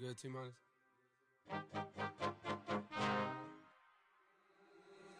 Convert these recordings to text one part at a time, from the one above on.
good, T minus?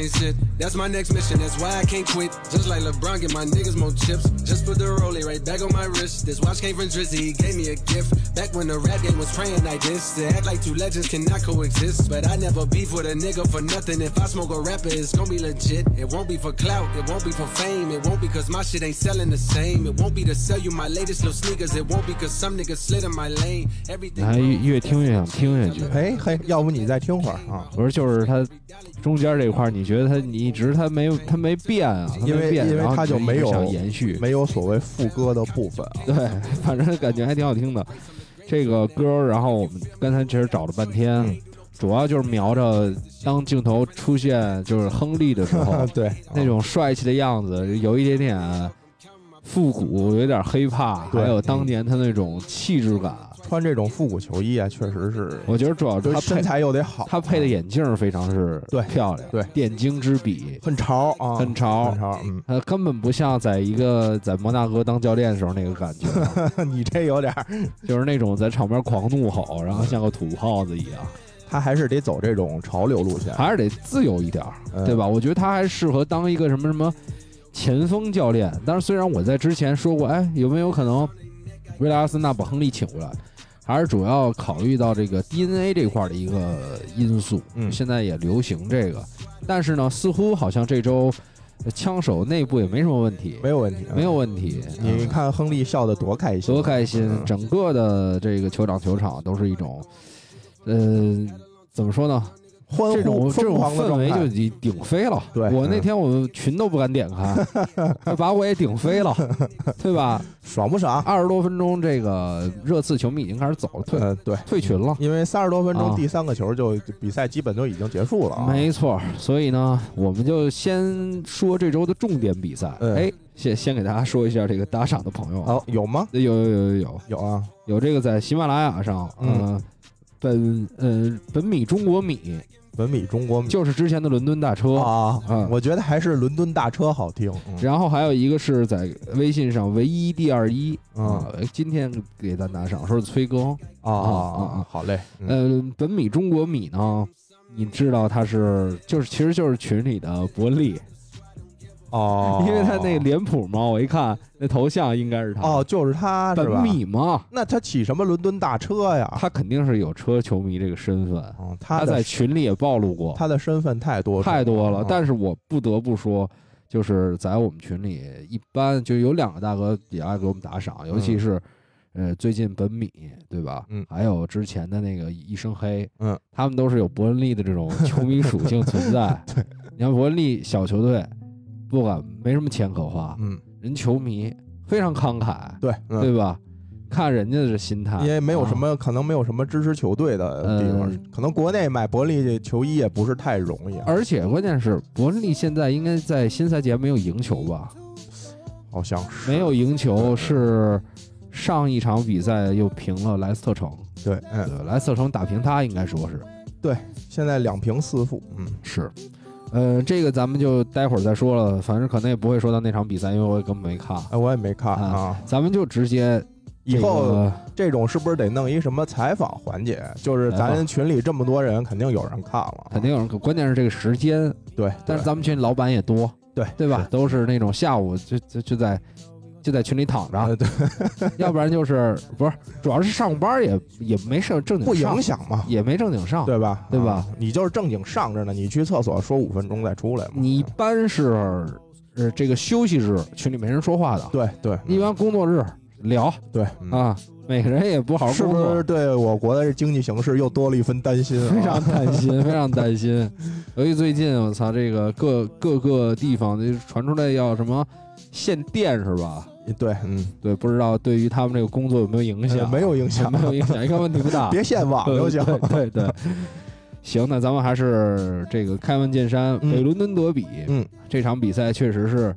sit? That's my next mission. That's why I can't quit. Just like LeBron, get my niggas more chips. Just put the rollie right back on my wrist. This watch came from Drizzy. He gave me a gift. Back when the rap game was praying like this. To act like two legends cannot coexist. But I never beef with a nigga for nothing. If I smoke a rapper, it's gonna be legit. It won't be for clout. It won't be for fame. It won't be cause my shit ain't selling the same. It won't be to sell you my latest little sneakers. It won't be cause some niggas slid in my lane. 你 Everything. 还越越听越想听下去。哎嘿，要不你再听会儿啊？不是，就是他中间这块儿，你 觉得他你一直他没有他没变啊，他因为没变，因为然后他就没有延续，没有所谓副歌的部分啊。对，反正感觉还挺好听的。这个歌，然后我们刚才其实找了半天，嗯主要就是瞄着当镜头出现就是亨利的时候 对，那种帅气的样子，有一点点复古，有点黑怕，对还有当年他那种气质感。穿这种复古球衣啊，确实是，我觉得主要是他身材又得好，他配的眼镜儿非常是对漂亮，对点睛之笔，很潮啊，很潮很潮。嗯，他根本不像在一个在摩纳哥当教练的时候那个感觉，你这有点儿，就是那种在场边狂怒吼，然后像个土耗子一样，他还是得走这种潮流路线。还是得自由一点对吧？我觉得他还适合当一个什么什么前锋教练。但是虽然我在之前说过，哎，有没有可能维拉斯纳把亨利请过来？还是主要考虑到这个 DNA 这块儿的一个因素，嗯现在也流行这个，但是呢，似乎好像这周呃枪手内部也没什么问题，没有问题，没有问题。你嗯看亨利笑得多开心，多开心！嗯整个的这个球场球场都是一种，呃，怎么说呢？欢这种呼这种氛。围就已经顶飞了。对嗯我那天我群都不敢点开，他把我也顶飞了，对吧？爽不爽？二十多分钟，这个热刺球迷已经开始走了，退呃，对，退群了。因为三十多分钟，啊第三个球就比赛基本就已经结束了啊。没错，所以呢，我们就先说这周的重点比赛。嗯哎，先先给大家说一下这个打赏的朋友啊，哦，有吗？有有有有有有啊，有这个在喜马拉雅上，嗯呃，本呃本米中国米文米中国米就是之前的伦敦大车，啊嗯，我觉得还是伦敦大车好听。嗯。然后还有一个是在微信上唯一第二一嗯。啊，今天给咱打赏说是崔哥，啊啊啊啊。好嘞。嗯。呃，本米中国米呢，你知道他是就是其实就是群里的伯利，哦，因为他那个脸谱嘛，我一看那头像应该是他哦，就是他是吧本？米嘛，那他骑什么伦敦大车呀？他肯定是有车球迷这个身份，嗯，他他在群里也暴露过，他的身份太多太多了。但是是我不得不说，就是在我们群里，一般就有两个大哥也爱给我们打赏，尤其是。呃，最近本米对吧？嗯还有之前的那个一生黑，嗯，他们都是有伯恩利的这种球迷属性存在。对，你看伯恩利小球队，不敢没什么钱可花，嗯，人球迷非常慷慨，对，嗯对吧？看人家的心态，因为没有什啊么，可能没有什么支持球队的地方呃，可能国内买伯利球衣也不是太容易啊，而且关键是伯利现在应该在新赛季还没有赢球吧？好像是没有赢球是上一场比赛又平了莱斯特城，对，嗯，对，莱斯特城打平他应该说是对现在两平四负，嗯，是。呃，这个咱们就待会儿再说了，反正可能也不会说到那场比赛，因为我也根本没看。哎，我也没看啊啊，咱们就直接这以后这种是不是得弄一什么采访环节？就是咱群里这么多人，肯定有人看了，肯定有人，关键是这个时间，对，但是咱们群老板也多，对对吧？都是那种下午就就就在就在群里躺着，呃对，要不然就是不是，主要是上班也也没事正经不影响嘛，也没正经上，对吧？对吧啊你就是正经上着呢，你去厕所说五分钟再出来嘛。你一般是呃这个休息日群里没人说话的，对对一般工作日聊对，嗯啊，每个人也不好工作，不是对我国的经济形势又多了一分担心啊？非常担心，非常担心。尤其最近，我操，这个各各个地方就传出来要什么限电是吧？对，嗯，对，不知道对于他们这个工作有没有影响？呃没有影响没有影响，应该问题不大。别限网就行。对对对，行，那咱们还是这个开门见山，嗯北伦敦德比，嗯，这场比赛确实是，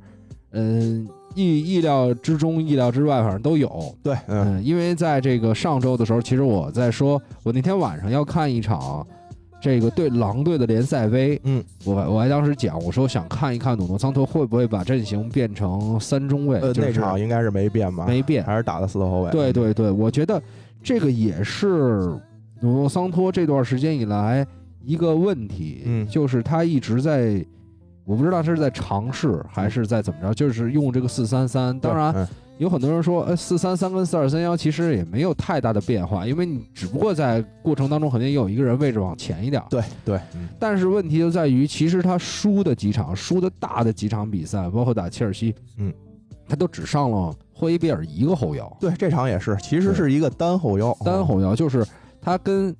嗯，意意料之中、意料之外，反正都有。对，嗯嗯，因为在这个上周的时候，其实我在说，我那天晚上要看一场这个对狼队的联赛杯，嗯，我我还当时讲，我说想看一看努诺桑托会不会把阵型变成三中卫，呃，就是那场应该是没变吧？没变，还是打的四后卫。对对对，我觉得这个也是努诺桑托这段时间以来一个问题，嗯就是他一直在，我不知道他是在尝试还是在怎么着，就是用这个四三三。当然，嗯有很多人说，呃，四三三跟四二三幺其实也没有太大的变化，因为你只不过在过程当中肯定有一个人位置往前一点儿。对对，嗯但是问题就在于，其实他输的几场，输的大的几场比赛，包括打切尔西，嗯，他都只上了霍伊比尔一个后腰。对，这场也是，其实是一个单后腰，单后腰，就是他跟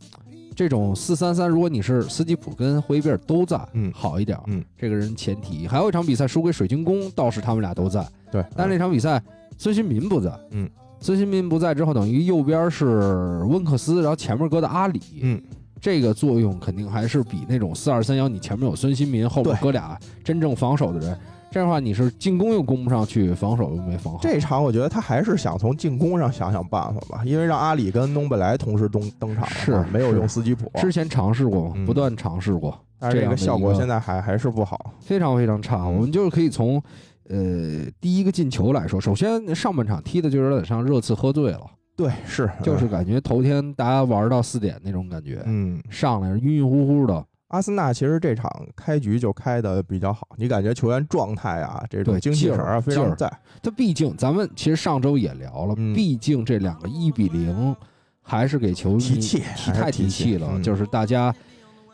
这种四三三，如果你是斯基普跟霍伊比尔都在，嗯好一点，嗯，这个人前提。还有一场比赛输给水晶宫，倒是他们俩都在，对，但是那场比赛孙兴民不在，嗯，孙兴民不在之后，等于右边是温克斯，然后前面搁的阿里，嗯，这个作用肯定还是比那种四二三幺，你前面有孙兴民，后面对。搁俩真正防守的人，这样的话你是进攻又攻不上去，防守又没防好。这场我觉得他还是想从进攻上想想办法吧，因为让阿里跟东贝莱同时登登场是，没有用斯基普，之前尝试过，嗯。不断尝试过，但是这个效果现在还还是不好。非常非常差。嗯。我们就是可以从呃第一个进球来说，首先上半场踢的就有点像热刺喝醉了，对，是，就是感觉头天大家玩到四点那种感觉，嗯，上来晕晕乎乎的，阿森纳其实这场开局就开的比较好，你感觉球员状态啊，这种精气神啊非常在。他毕竟咱们其实上周也聊了，嗯毕竟这两个一比零还是给球迷提气提太提提气了，就是大家。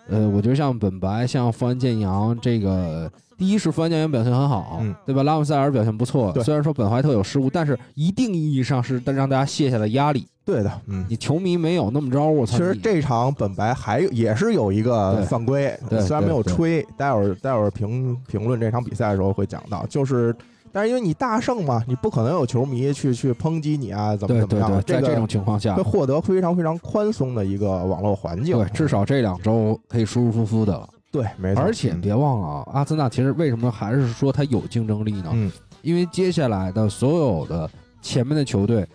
呃，我觉得像本白、像富安健洋，这个第一是富安健洋表现很好，嗯对吧？拉姆塞尔表现不错，对虽然说本怀特有失误，但是一定意义上是让大家卸下了压力。对的，嗯。你球迷没有那么着，我操！其实这场本白还有也是有一个犯规，对虽然没有吹，待会儿待会儿评评论这场比赛的时候会讲到，就是，但是因为你大胜嘛，你不可能有球迷去去抨击你啊，怎么对对怎么样，对，在这种情况下会，获得非常非常宽松的一个网络环境，对，至少这两周可以舒舒服服的了。对，没错，而且别忘了啊，阿森纳其实为什么还是说他有竞争力呢？嗯，因为接下来的所有的前面的球队，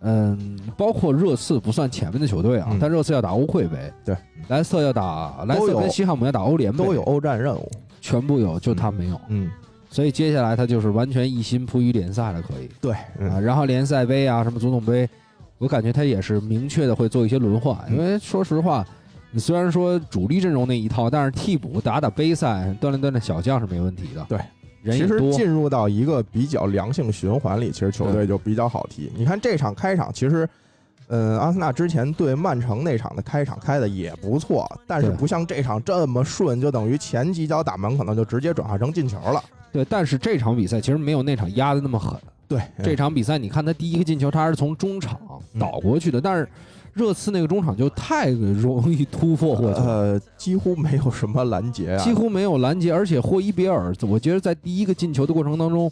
嗯，包括热刺不算前面的球队啊，嗯但热刺要打欧会杯，对，莱斯特要打莱斯特跟西汉姆要打欧联杯，都有欧战任务，全部有，就他没有，嗯，所以接下来他就是完全一心扑于联赛了，可以对，啊，嗯，然后联赛杯啊，什么足总杯，我感觉他也是明确的会做一些轮换，嗯因为说实话。你虽然说主力阵容那一套，但是替补打打杯赛、锻炼锻炼小将是没问题的。对，其实人也多，进入到一个比较良性循环里，其实球队就比较好踢。你看这场开场，其实，嗯，阿森纳之前对曼城那场的开场开的也不错，但是不像这场这么顺，就等于前几脚打门可能就直接转化成进球了。对，但是这场比赛其实没有那场压的那么狠。对，这场比赛你看他第一个进球，他是从中场嗯倒过去的，但是热刺那个中场就太容易突破了。呃，几乎没有什么拦截啊，几乎没有拦截，而且霍伊别尔，我觉得在第一个进球的过程当中，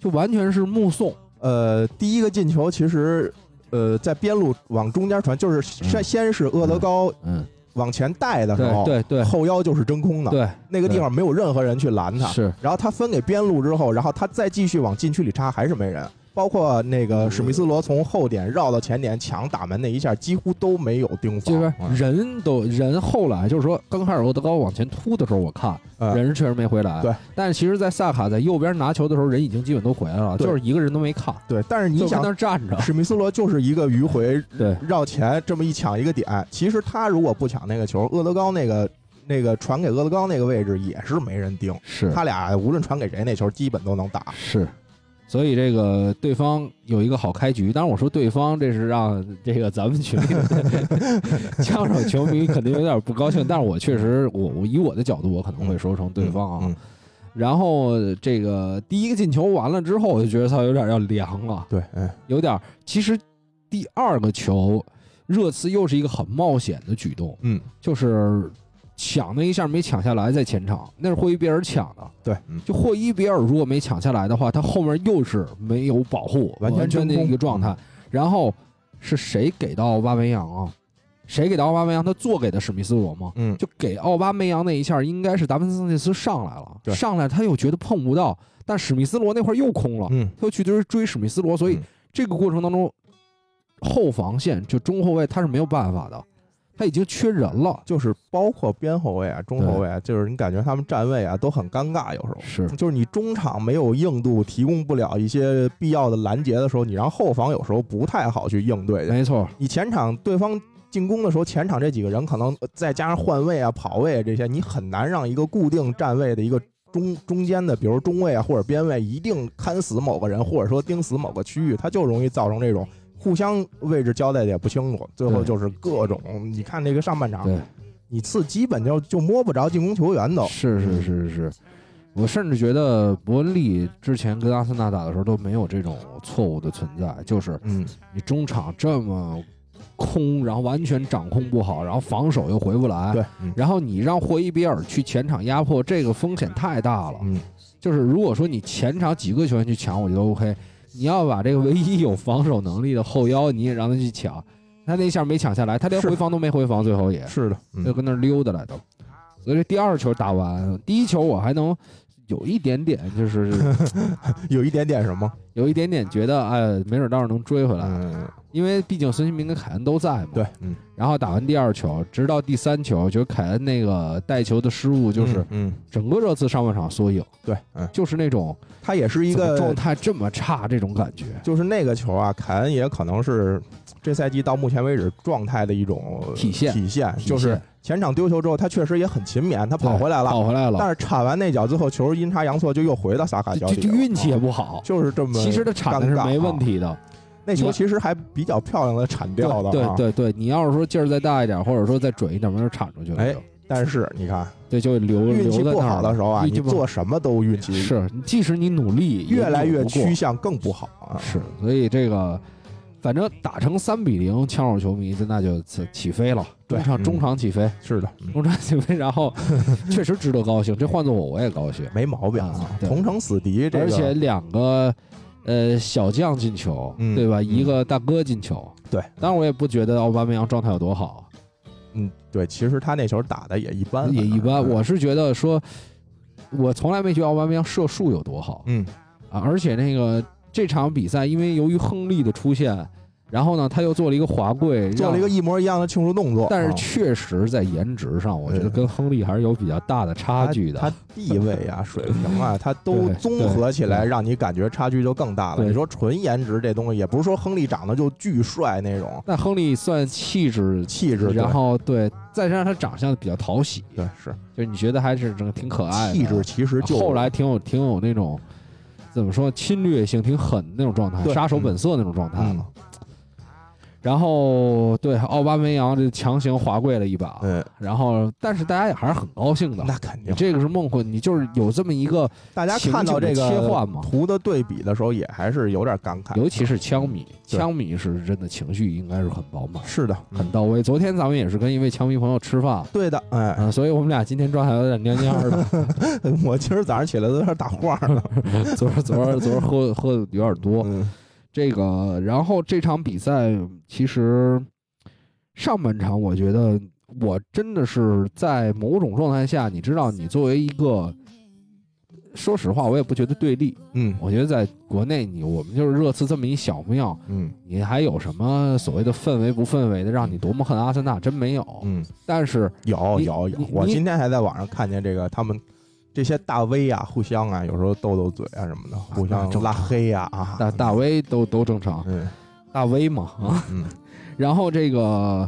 就完全是目送。呃，第一个进球其实，呃，在边路往中间传，就是先嗯先是厄德高嗯，往前带的时候，对对对后腰就是真空的，对，那个地方没有任何人去拦他。是然后他分给边路之后，然后他再继续往禁区里插，还是没人。包括那个史密斯罗从后点绕到前点抢打门那一下，几乎都没有盯防。就是嗯人都人后来就是说，刚开始厄德高往前突的时候，我看嗯人确实没回来。对，但是其实，在萨卡在右边拿球的时候，人已经基本都回来了，就是一个人都没看，对，但是你想那，站着。史密斯罗就是一个迂回对，绕前这么一抢一个点，其实他如果不抢那个球，厄德高那个那个传给厄德高那个位置也是没人盯。是他俩无论传给谁，那球基本都能打。是，所以这个对方有一个好开局。当然，我说对方这是让这个咱们群里的 枪手球迷肯定有点不高兴，但是我确实，我我以我的角度，我可能会说成对方啊。嗯，然后这个第一个进球完了之后，我就觉得他有点要凉了，对，嗯，有点。其实第二个球，热刺又是一个很冒险的举动，嗯，就是抢那一下没抢下来，在前场那是霍伊比尔抢的。对，嗯就霍伊比尔如果没抢下来的话，他后面又是没有保护，完全的一个状态。然后是谁给到奥巴梅扬啊？谁给到奥巴梅扬？他做给的史密斯罗吗？嗯，就给奥巴梅扬那一下，应该是达芬桑切斯上来了，上来他又觉得碰不到，但史密斯罗那块又空了，嗯，他又去追追史密斯罗，所以嗯这个过程当中，后防线就中后卫他是没有办法的，他已经缺人了。就是包括边后卫啊、中后卫啊，就是你感觉他们站位啊都很尴尬，有时候。是就是你中场没有硬度，提供不了一些必要的拦截的时候，你让后防有时候不太好去应对。没错，你前场对方进攻的时候，前场这几个人可能呃再加上换位啊、跑位啊这些，你很难让一个固定站位的一个中中间的，比如中卫啊或者边卫，一定看死某个人，或者说盯死某个区域，他就容易造成这种互相位置交代的也不清楚，最后就是各种。你看那个上半场，你次基本就就摸不着进攻球员都。是是是是，我甚至觉得伯恩利之前跟阿森纳打的时候都没有这种错误的存在，就是嗯，你中场这么空，然后完全掌控不好，然后防守又回不来，对，嗯然后你让霍伊比尔去前场压迫，这个风险太大了。嗯，就是如果说你前场几个球员去抢，我觉得 OK。你要把这个唯一有防守能力的后腰，你也让他去抢，他那下没抢下来，他连回防都没回防，最后也是的，嗯，就跟那溜达来都。所以这第二球打完，第一球我还能有一点点，就是 有一点点什么，有一点点觉得，哎，没准倒是能追回来，嗯，因为毕竟孙兴民跟凯恩都在嘛。对，嗯，然后打完第二球，直到第三球，就是凯恩那个带球的失误，就是整个热刺上半场缩影，对，嗯，就是那种他也是一个状态这么差这种感觉。就是那个球啊，凯恩也可能是这赛季到目前为止状态的一种体现体现，就是前场丢球之后，他确实也很勤勉，他跑回来了，跑回来了，但是铲完那脚之后，球阴差阳错就又回到萨卡脚就运气也啊不好。就是这么，其实他铲的是没问。题的，那球其实还比较漂亮的铲掉了、对啊，对对对，你要是说劲儿再大一点，或者说再准一点，没准铲出去了。哎但是你看，对，就留运气不留在那儿好的时候啊，你做什么都运气是，即使你努力，越来越趋向更不好啊。是，所以这个反正打成三比零，枪手球迷那就起起飞了，对中场嗯。中场起飞，是的，嗯中场起飞，然后确实值得高兴，这换做我我也高兴，没毛病啊同城死敌，这个。而且两个。呃，小将进球，嗯对吧？嗯一个大哥进球，对。当然，我也不觉得奥巴梅扬状态有多好，嗯，对，其实他那球打的也一般，也一般。嗯我是觉得说，我从来没觉得奥巴梅扬射术有多好，嗯啊，而且那个这场比赛，因为由于亨利的出现，然后呢，他又做了一个滑跪，做了一个，一模一样的庆祝动作，但是啊。确实在颜值上，我觉得嗯跟亨利还是有比较大的差距的。他地位啊、水平啊，他都综合起来，让你感觉差距就更大了。你说纯颜值这东西，也不是说亨利长得就巨帅那种。那亨利算气质，气质，然后对，再加上他长相比较讨喜，对对是。就是你觉得还是整个挺可爱的。气质，其实就后来挺有挺有那种怎么说侵略性挺狠的那种状态，对。杀手本色那种状态嗯。了。然后对奥巴梅扬这强行滑跪了一把，嗯，然后但是大家也还是很高兴的。那肯定。这个是梦幻，你就是有这么一个，大家看到这个切个换嘛图的对比的时候，也还是有点感慨。尤其是枪迷，枪迷是真的情绪应该是很饱满、是的，很到位。昨天咱们也是跟一位枪迷朋友吃饭，对的，哎，嗯，所以我们俩今天状态有点蔫蔫的。我今儿早上起来都有点打晃了。昨儿昨儿昨儿喝喝的有点多，嗯这个，然后这场比赛其实上半场，我觉得我真的是在某种状态下，你知道，你作为一个，说实话，我也不觉得对立。嗯我觉得在国内你，我们就是热刺这么一小庙，嗯你还有什么所谓的氛围不氛围的，让你多么恨阿森纳？真没有。嗯，但是有有有我今天还在网上看见这个他们。这些大 V 啊，互相啊，有时候斗斗嘴啊什么的，互相拉黑呀啊，大大 V 都都正常，嗯。大 V 嘛啊。嗯。然后这个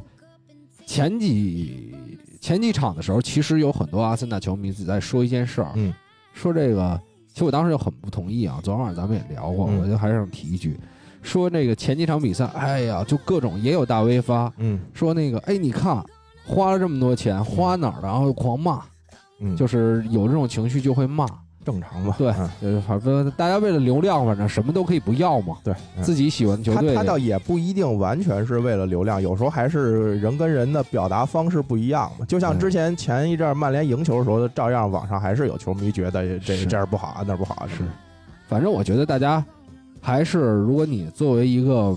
前几前几场的时候，其实有很多阿森纳球迷在说一件事儿，嗯。说这个，其实我当时就很不同意啊。昨天晚上咱们也聊过，嗯。我就还是想提一句，说那个前几场比赛，哎呀，就各种也有大 V 发。嗯。说那个，哎，你看花了这么多钱，花哪儿了？然后狂骂，嗯，就是有这种情绪就会骂。正常吧？对嗯呃，反正大家为了流量，反正什么都可以不要嘛，对，嗯自己喜欢的球队他他倒也不一定完全是为了流量，有时候还是人跟人的表达方式不一样嘛。就像嗯之前前一阵儿曼联赢球的时候，照样网上还是有球迷觉得这是这儿不好啊，那儿不好啊。是，反正我觉得大家还是，如果你作为一个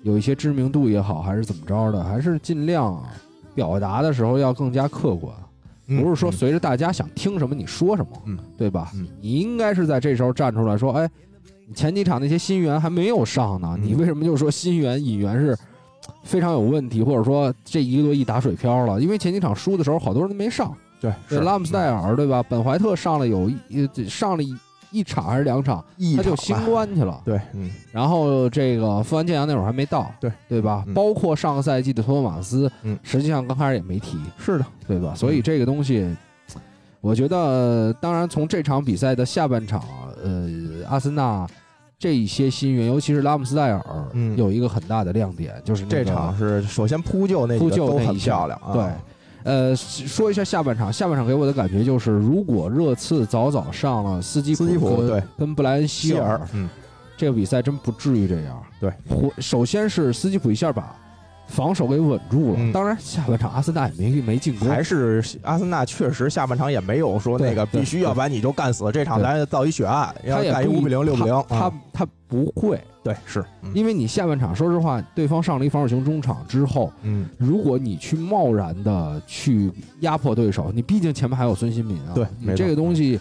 有一些知名度也好，还是怎么着的，还是尽量表达的时候要更加客观，嗯不是说嗯。随着大家想听什么你说什么，嗯，对吧？嗯。你应该是在这时候站出来说，哎，前几场那些新援还没有上呢，嗯。你为什么就说新援引援是？非常有问题，或者说这一个多亿打水漂了，因为前几场输的时候，好多人都没上，对对，是。拉姆斯戴尔对吧？本怀特上了有一呃上了一一场还是两场，一他就新冠去了。对，嗯，然后这个富安健洋那会儿还没到，对对吧？嗯包括上个赛季的托马斯，嗯实际上刚开始也没提，是的，对吧？所以这个东西，我觉得，当然从这场比赛的下半场，呃，阿森纳这一些新援，尤其是拉姆斯戴尔，嗯有一个很大的亮点，就是那个这场是首先扑救那几扑个都很救那一下漂亮啊。对，呃，说一下下半场，下半场给我的感觉就是，如果热刺早早上了斯基斯基普跟对。跟布莱恩希尔，，嗯，这个比赛真不至于这样。对，或首先是斯基普一下把防守给稳住了，嗯。当然下半场阿森纳也没没进攻，还是阿森纳确实下半场也没有说那个必须要把你就干死，这场对。咱造一血案，要干一五比零、六比零他。他不会，对是，嗯因为你下半场说实话，对方上了一防守型中场之后，嗯，如果你去贸然的去压迫对手，你毕竟前面还有孙兴民啊，对你这个东西，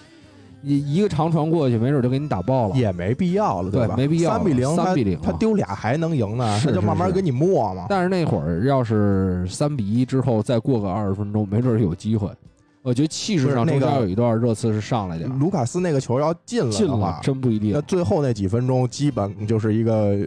你一个长传过去，没准就给你打爆了。也没必要了，对吧？没必要了三比零，三比零他丢俩还能赢呢，是他就慢慢给你磨嘛。但是那会儿要是三比一之后再过个二十分钟，没准有机会。我觉得气势上中间有一段热刺是上来点儿，卢卡斯那个球要进了进了的话，真不一定那。最后那几分钟基本就是一个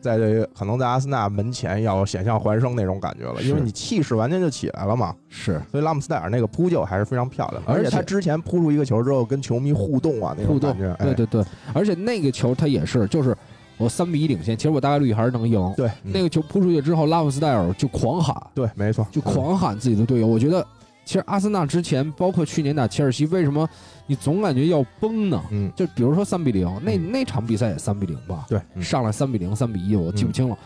在这可能在阿森纳门前要险象环生那种感觉了，因为你气势完全就起来了嘛。是所以拉姆斯戴尔那个扑救还是非常漂亮的，而且他之前扑出一个球之后跟球迷互动啊那种互动感觉，，哎对对对，而且那个球他也是，就是我三比一领先，其实我大概率还是能赢。对嗯那个球扑出去之后，拉姆斯戴尔就狂喊，对，没错，就狂喊自己的队友。我觉得，其实阿森纳之前，包括去年打切尔西，为什么你总感觉要崩呢？嗯，就比如说三比零，那嗯那场比赛也三比零吧，对，嗯上来三比零、三比一，我记不清了。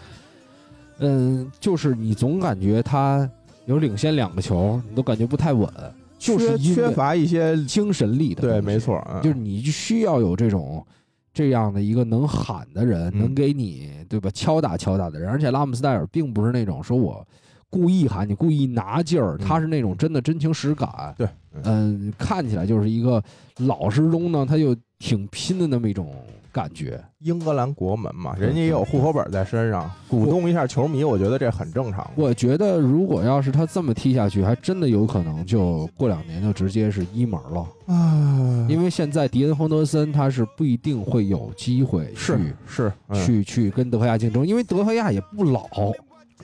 嗯，就是你总感觉他有领先两个球，你都感觉不太稳，就是缺缺乏一些，精神力的对，没错，嗯就是你需要有这种这样的一个能喊的人，嗯能给你对吧敲打敲打的人。而且拉姆斯戴尔并不是那种说我故意喊你、故意拿劲儿，嗯他是那种真的真情实感。对，嗯，看起来就是一个老实中呢，他又挺拼的那么一种感觉。英格兰国门嘛，人家也有户口本在身上，鼓动一下球迷，我觉得这很正常。我觉得如果要是他这么踢下去，还真的有可能就过两年就直接是一门了。啊，因为现在迪恩·亨德森他是不一定会有机会去是是，嗯去去跟德赫亚竞争，因为德赫亚也不老，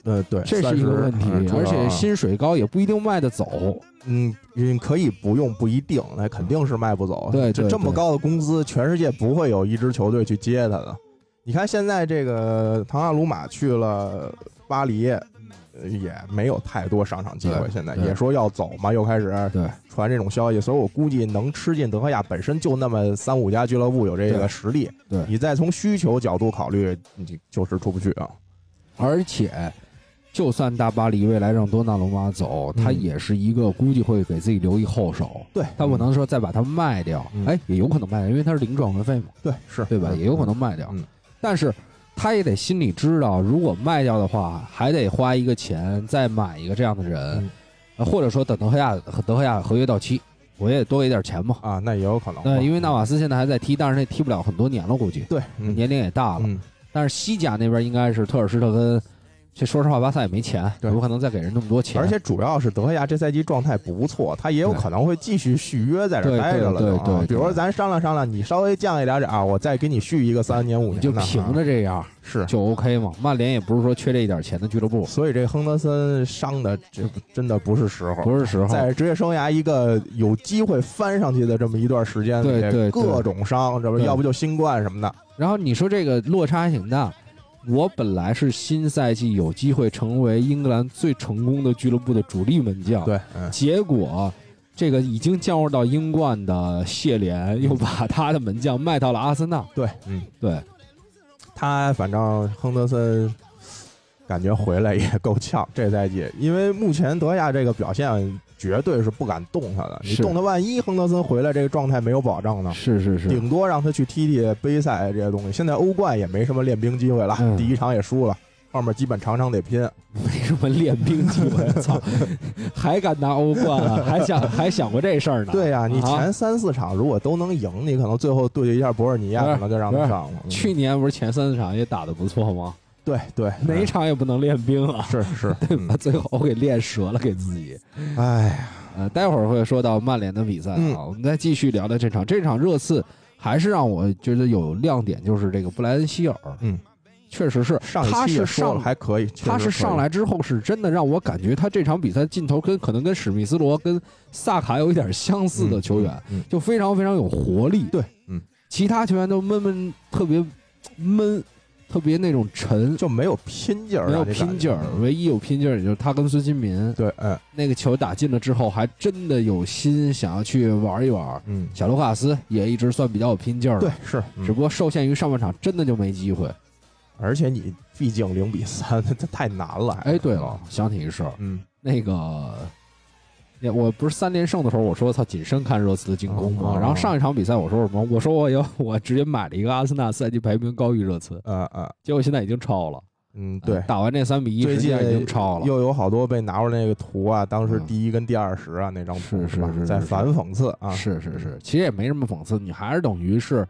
呃，对，这是一个问题30，而且嗯薪水高也不一定卖得走。嗯，嗯，可以不用，不一定，那肯定是卖不走。对对对这这么高的工资，全世界不会有一支球队去接他的。你看现在这个唐纳鲁马去了巴黎，呃也没有太多上场机会，对对现在也说要走嘛，又开始传这种消息，所以我估计能吃进德赫亚本身就那么三五家俱乐部有这个实力，对你再从需求角度考虑，你就是出不去啊。而且，就算大巴黎未来让多纳鲁马走，嗯他也是一个估计会给自己留一后手。对他不能说再把它卖掉，嗯哎，也有可能卖掉，因为他是零转会费嘛，对是对吧？嗯也有可能卖掉。嗯但是他也得心里知道，如果卖掉的话，还得花一个钱再买一个这样的人，或者说等德赫亚德赫亚合约到期，我也多给点钱嘛。啊，那也有可能吧。那因为纳瓦斯现在还在踢，但是那踢不了很多年了，估计对，嗯年龄也大了。嗯但是西甲那边应该是特尔施特根，这说实话，巴萨也没钱，对有可能再给人那么多钱。而且主要是德赫亚这赛季状态不错，他也有可能会继续续约在这待着了。对对对对比如说咱商量商量，你稍微降一点点啊，我再给你续一个三年五年就凭着这样是。就 OK 嘛。曼联也不是说缺这一点钱的俱乐部，所以这亨德森伤的这真的不是时候，不是时候。在职业生涯一个有机会翻上去的这么一段时间里，对对对各种伤，这不对要不就新冠什么的，然后你说这个落差还挺大。我本来是新赛季有机会成为英格兰最成功的俱乐部的主力门将，对，嗯，结果这个已经降入到英冠的谢联又把他的门将卖到了阿森纳。对，嗯，对，他反正亨德森感觉回来也够呛，这赛季，因为目前德亚这个表现绝对是不敢动他的，你动他，万一亨德森回来这个状态没有保障呢？是是是，顶多让他去踢踢杯赛这些东西。现在欧冠也没什么练兵机会了，嗯第一场也输了，后面基本场场得拼。没什么练兵机会，操，还敢拿欧冠啊？还想还想过这事儿呢？对呀、你啊前三四场如果都能赢，你可能最后对决一下博尔尼亚，可能就让他上了。嗯去年不是前三四场也打得不错吗？对对，哪一场也不能练兵啊，是是，把最后给练折了给自己。嗯哎呀，呃，待会儿会说到曼联的比赛啊，嗯。我们再继续聊聊这场。这场热刺还是让我觉得有亮点，就是这个布莱恩希尔，嗯，确实是，他是上还可以，他是上来之后是真的让我感觉他这场比赛劲头跟可能跟史密斯罗跟萨卡有一点相似的球员，就非常非常有活力。对，嗯，其他球员都闷闷，特别闷，特别那种沉，就没有拼劲儿，没有拼劲儿。唯一有拼劲儿也就是他跟孙兴民。对，哎那个球打进了之后，还真的有心想要去玩一玩。嗯，小卢卡斯也一直算比较有拼劲儿的，对，是，嗯只不过受限于上半场真的就没机会。而且你毕竟零比三，这太难了。还哎，对了，，想起一事儿，嗯，那个，也我不是三连胜的时候，我说操，谨慎看热刺的进攻嘛。哦然后上一场比赛我说什么？我说我有我直接买了一个阿森纳赛季排名高于热刺，呃呃，结果现在已经超了。嗯，对呃，打完这三比一，最近已经超了。又有好多被拿出来那个图啊，当时嗯第一跟第二十啊那张图吧是是是是是在反讽刺啊，是是是，其实也没什么讽刺，你还是等于是，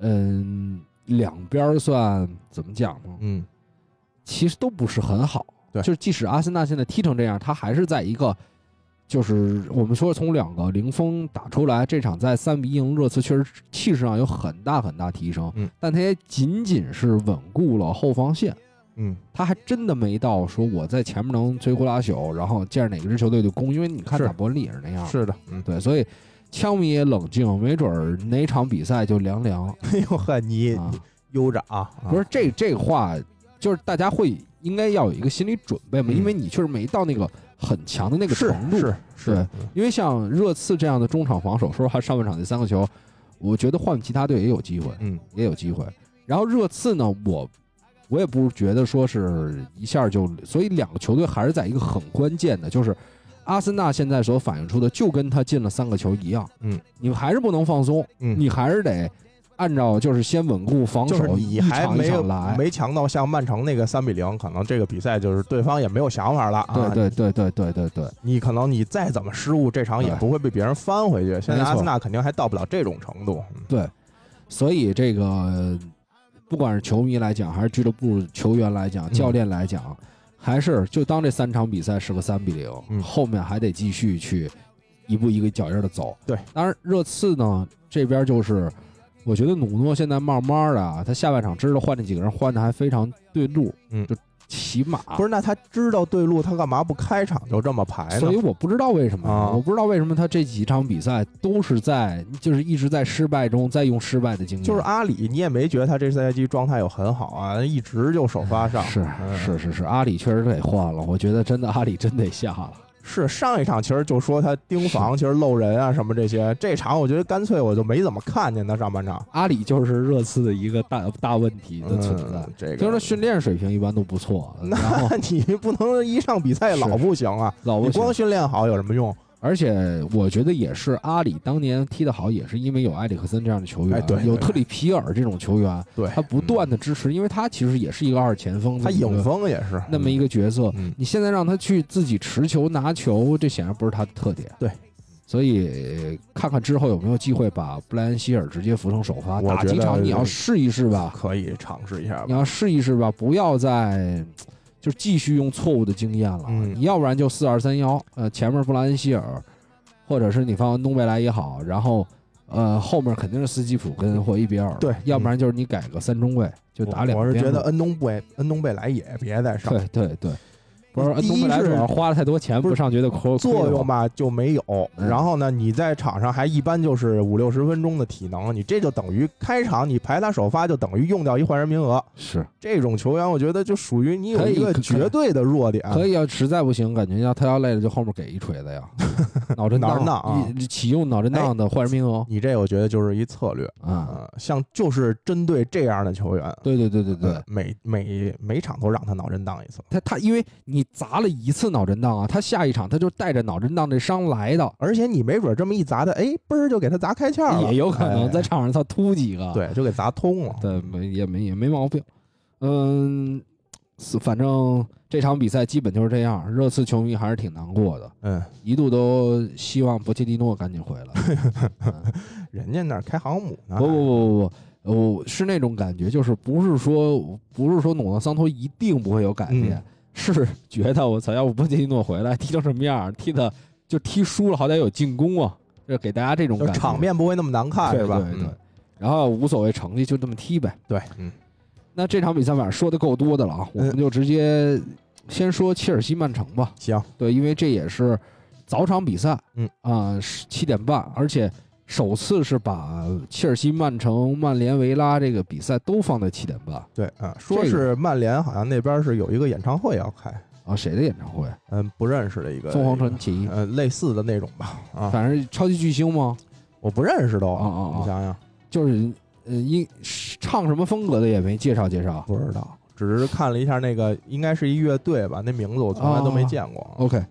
嗯，两边儿算怎么讲呢？嗯，其实都不是很好。对就是即使阿森纳现在踢成这样，他还是在一个，就是我们说从两个零封打出来，这场在三比一赢热刺，确实气势上有很大很大提升。嗯，但他也仅仅是稳固了后防线，嗯，他还真的没到说我在前面能摧枯拉朽，然后见着哪个支球队就攻。因为你看是。打伯恩利也是那样，是的，嗯，对，所以枪迷也冷静，没准儿哪场比赛就凉凉。哎呦呵，你啊。悠着啊，啊。不是这这个话，就是大家会应该要有一个心理准备嘛，嗯。因为你确实没到那个很强的那个程度。是是对，因为像热刺这样的中场防守，说实话，上半场那三个球，我觉得换其他队也有机会，嗯也有机会。然后热刺呢，我我也不觉得说是一下就，所以两个球队还是在一个很关键的，就是阿森纳现在所反映出的，就跟他进了三个球一样，嗯，你还是不能放松，嗯，你还是得按照就是先稳固防守，就是你还没有没强到像曼城那个三比零，可能这个比赛就是对方也没有想法了啊。对对对对对对对，你可能你再怎么失误，这场也不会被别人翻回去。现在阿森纳肯定还到不了这种程度。嗯对，所以这个不管是球迷来讲，还是俱乐部球员来讲，嗯教练来讲，还是就当这三场比赛是个三比零、嗯后面还得继续去一步一个脚印的走。对，当然热刺呢这边就是。我觉得努诺现在慢慢的啊，他下半场知道换这几个人换的还非常对路，嗯就起码不是，那他知道对路，他干嘛不开场就这么排呢？所以我不知道为什么，啊我不知道为什么他这几场比赛都是在就是一直在失败中在用失败的经验，就是阿里，你也没觉得他这赛季状态有很好啊，一直就首发上。是嗯是是是，阿里确实得换了，我觉得真的阿里真得下了。是上一场其实就说他盯防，其实漏人啊什么这些。这场我觉得干脆我就没怎么看见他上半场阿里就是热刺的一个大大问题的存在嗯，这个听说训练水平一般都不错，那你不能一上比赛老不行啊！老不行你光训练好有什么用？而且我觉得也是阿里当年踢得好，也是因为有埃里克森这样的球员，哎对对有特里皮尔这种球员，对他不断的支持，因为他其实也是一个二前锋，他影锋也是那么一个角色。嗯你现在让他去自己持球拿球，这显然不是他的特点。对，所以看看之后有没有机会把布莱恩希尔直接扶成首发，打几场你要试一试吧，可以尝试一下吧。你要试一试吧，不要再就继续用错误的经验了。嗯。你要不然就四二三幺，呃，前面布莱恩希尔，或者是你放东贝莱也好，然后呃后面肯定是斯基普跟霍伊比尔，对要不然就是你改个三中卫，就打两我是觉得恩东贝恩东贝莱也别再上，对对对，不是第一是东贝莱主要花了太多钱不上，觉得亏作用？吧就没有。嗯然后呢，你在场上还一般就是五六十分钟的体能，你这就等于开场你排他首发就等于用掉一换人名额。是这种球员，我觉得就属于你有一个绝对的弱点。可以，要实在不行，感觉要他要累了，就后面给一锤子呀。脑震脑震荡啊启用脑震荡的换人名额你这我觉得就是一策略啊。呃，像就是针对这样的球员，对对对对对呃，每每每场都让他脑震荡一次，他他因为你砸了一次脑震荡啊，他下一场他就带着脑震荡这伤来的，而且你没准这么一砸他，哎，嘣儿就给他砸开窍了，也有可能哎在场上他突几个。对，就给砸通了。对，没也没也没毛病。嗯，是反正这场比赛基本就是这样，热刺球迷还是挺难过的，嗯，一度都希望博切蒂诺赶紧回来。嗯 人家那儿开航母呢，不不不不不，我是那种感觉，就是不是说不是说努诺桑托一定不会有改变，嗯是觉得我操，要不波切蒂诺回来踢成什么样儿，踢的就踢输了，好歹有进攻啊，就给大家这种感觉。场面不会那么难看，对是吧？对对嗯，然后无所谓成绩，就这么踢呗。对，嗯，那这场比赛反正说的够多的了啊，我们就直接先说切尔西曼城吧。行，对，因为这也是早场比赛，嗯啊，七点半，而且首次是把切尔西、曼城、曼联、维拉这个比赛都放在七点半对，啊，说是曼联好像那边是有一个演唱会要开，啊。谁的演唱会？嗯，不认识的一个凤凰传奇，呃，类似的那种吧，啊，反正超级巨星吗？我不认识都，啊啊啊你想想，就是呃，音唱什么风格的也没介绍介绍。不知道，只是看了一下那个，应该是一乐队吧，那名字我从来都没见过。OK，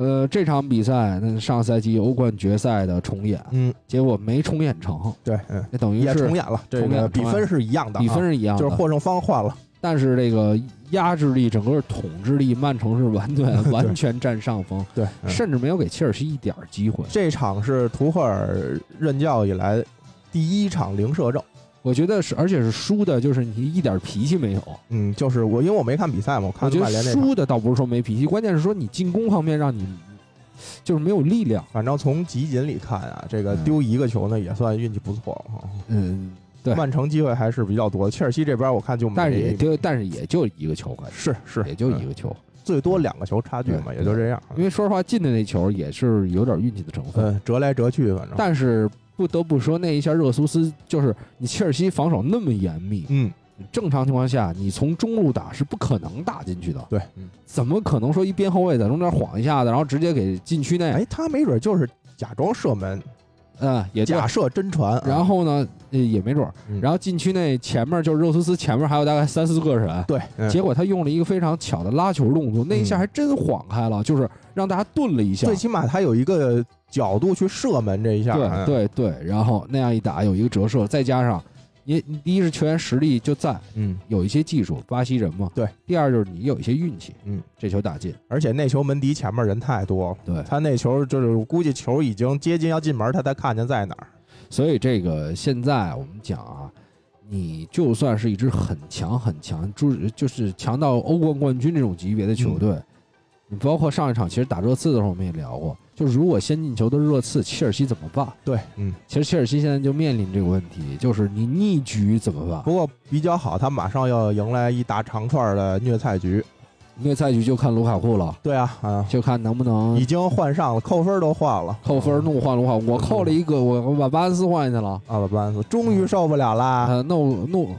呃，这场比赛那上赛季欧冠决赛的重演，嗯，结果没重演成，对，嗯，那等于也是重演了，这重演重演个比分是一样的啊，比分是一样的，就是获胜方换了，但是这个压制力、整个统治力，曼城是完全 完全占上风，对，嗯。甚至没有给切尔西一点机会。这场是图赫尔任教以来第一场零射正。我觉得是，而且是输的，就是你一点脾气没有。嗯，就是我，因为我没看比赛嘛，我我看曼联那场，输的倒不是说没脾气，关键是说你进攻方面让你就是没有力量。反正从集锦里看啊，这个嗯丢一个球呢也算运气不错哈。嗯，对曼城机会还是比较多的，切尔西这边我看就没，但是也就但是也就一个球感觉，是是也就一嗯个球。最多两个球差距嘛，对也就这样。因为说实话，进的那球也是有点运气的成分。嗯，折来折去，反正但是不得不说，那一下热苏斯就是你切尔西防守那么严密，嗯，正常情况下，你从中路打是不可能打进去的。对，嗯，怎么可能说一边后卫在中间晃一下子，然后直接给禁区内？哎，他没准就是假装射门，嗯，也假。设真传啊，然后呢，呃也没准儿。嗯然后禁区内前面就是热苏斯前面还有大概三四个人，对，嗯结果他用了一个非常巧的拉球动作，那一下还真晃开了，就是让大家顿了一下最。起码他有一个角度去射门这一下，对嗯，对对，然后那样一打有一个折射，再加上你你第一是球员实力就在，嗯，有一些技术，巴西人嘛。对。第二就是你有一些运气，嗯，这球打进。而且那球门迪前面人太多了，对，他那球就是我估计球已经接近要进门，他才看见在哪儿。所以这个现在我们讲啊，你就算是一支很强很强，就是就是强到欧冠冠军这种级别的球队，你包括上一场其实打热刺的时候我们也聊过，就是如果先进球的热刺，切尔西怎么办？对，嗯，其实切尔西现在就面临这个问题，就是你逆局怎么办？不过比较好，他马上要迎来一大长串的虐菜局。虐菜局就看卢卡库了，对啊，啊，就看能不能已经换上了，扣分都换了，扣分怒换卢卡库。我扣了一个，我我把巴恩斯换下去了，啊，把巴恩斯终于受不了啦，呃，怒怒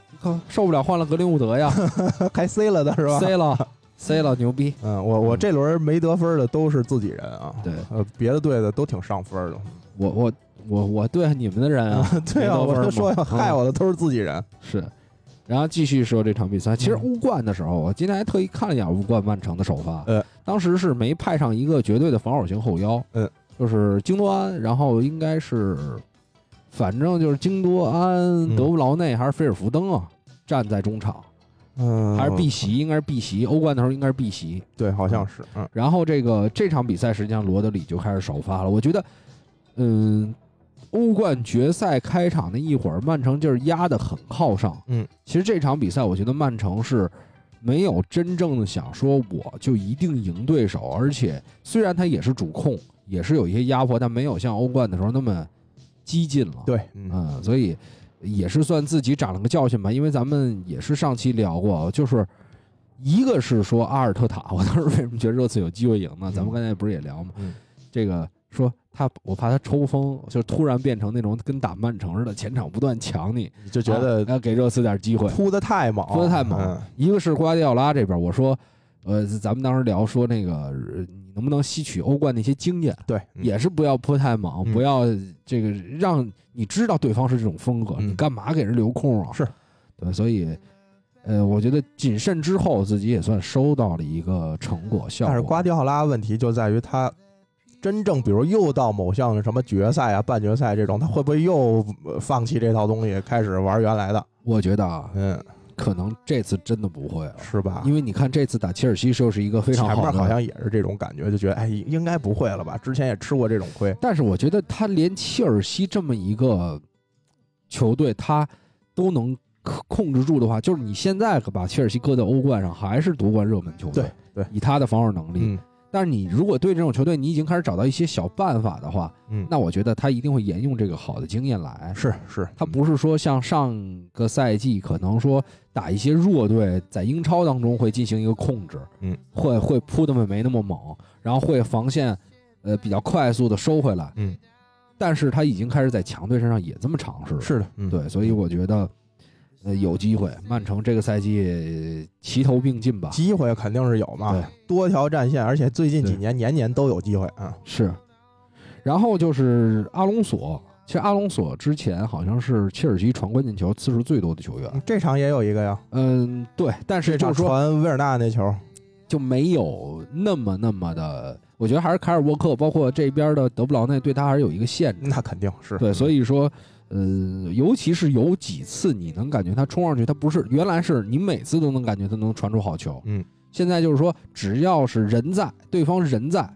受不了换了格林伍德呀 还 C 了的是吧？，C 了 C 了，牛逼。嗯，我我这轮没得分的都是自己人啊，对呃，别的队的都挺上分的。我我我我对你们的人啊，对啊，我就说要害嗯我的都是自己人。是。然后继续说这场比赛，其实嗯。欧冠的时候，我今天还特意看了一眼欧冠曼城的首发，呃，当时是没派上一个绝对的防守型后腰，嗯，就是京多安，然后应该是，反正就是京多安、嗯德布劳内还是菲尔福登啊，站在中场，嗯，还是碧玺，应该是碧玺，欧冠的时候应该是碧玺，对，好像是，嗯。然后这个这场比赛实际上罗德里就开始首发了。我觉得，嗯，欧冠决赛开场那一会儿，曼城就是压得很靠上。嗯，其实这场比赛，我觉得曼城是没有真正的想说我就一定赢对手，而且虽然他也是主控，也是有一些压迫，但没有像欧冠的时候那么激进了。，对，嗯嗯，所以也是算自己长了个教训吧。因为咱们也是上期聊过，就是一个是说阿尔特塔，我当时为什么觉得热刺有机会赢呢？咱们刚才不是也聊吗？嗯这个说他，我怕他抽风，就突然变成那种跟打曼城似的，前场不断抢你，就觉得啊要给热刺点机会。扑的太猛，扑得太猛嗯一个是瓜迪奥拉这边，我说，呃，咱们当时聊说那个，呃你你能不能吸取欧冠那些经验，对，嗯也是不要扑太猛，嗯不要这个让你知道对方是这种风格，嗯你干嘛给人留空啊？是，对，所以。呃，我觉得谨慎之后，自己也算收到了一个成果效果。但是瓜迪奥拉问题就在于他真正，比如又到某项什么决赛啊、半决赛这种，他会不会又呃放弃这套东西，开始玩原来的？我觉得啊，嗯，可能这次真的不会了，是吧？因为你看这次打切尔西就是一个非常好的，前面好像也是这种感觉，就觉得哎，应该不会了吧？之前也吃过这种亏。但是我觉得他连切尔西这么一个球队，他都能控控制住的话，就是你现在把切尔西搁在欧冠上，还是夺冠热门球队。对对以他的防守能力。嗯但是你如果对这种球队，你已经开始找到一些小办法的话，嗯，那我觉得他一定会沿用这个好的经验来。是是，他不是说像上个赛季可能说打一些弱队，在英超当中会进行一个控制，嗯，会会扑的没那么猛，然后会防线呃比较快速的收回来，嗯，但是他已经开始在强队身上也这么尝试了，是的，嗯，对，所以我觉得呃有机会，曼城这个赛季呃齐头并进吧，机会肯定是有嘛，多条战线，而且最近几年年年都有机会啊。是，然后就是阿隆索。其实阿隆索之前好像是切尔西传关键球次数最多的球员，嗯这场也有一个呀，嗯，对，但是这场就是说传维尔纳那球，就没有那么那么的，我觉得还是凯尔沃克，包括这边的德布劳内对他还是有一个限制。那肯定是对，所以说，呃，尤其是有几次你能感觉他冲上去，他不是原来是你每次都能感觉他能传出好球，嗯，现在就是说只要是人在，对方人在，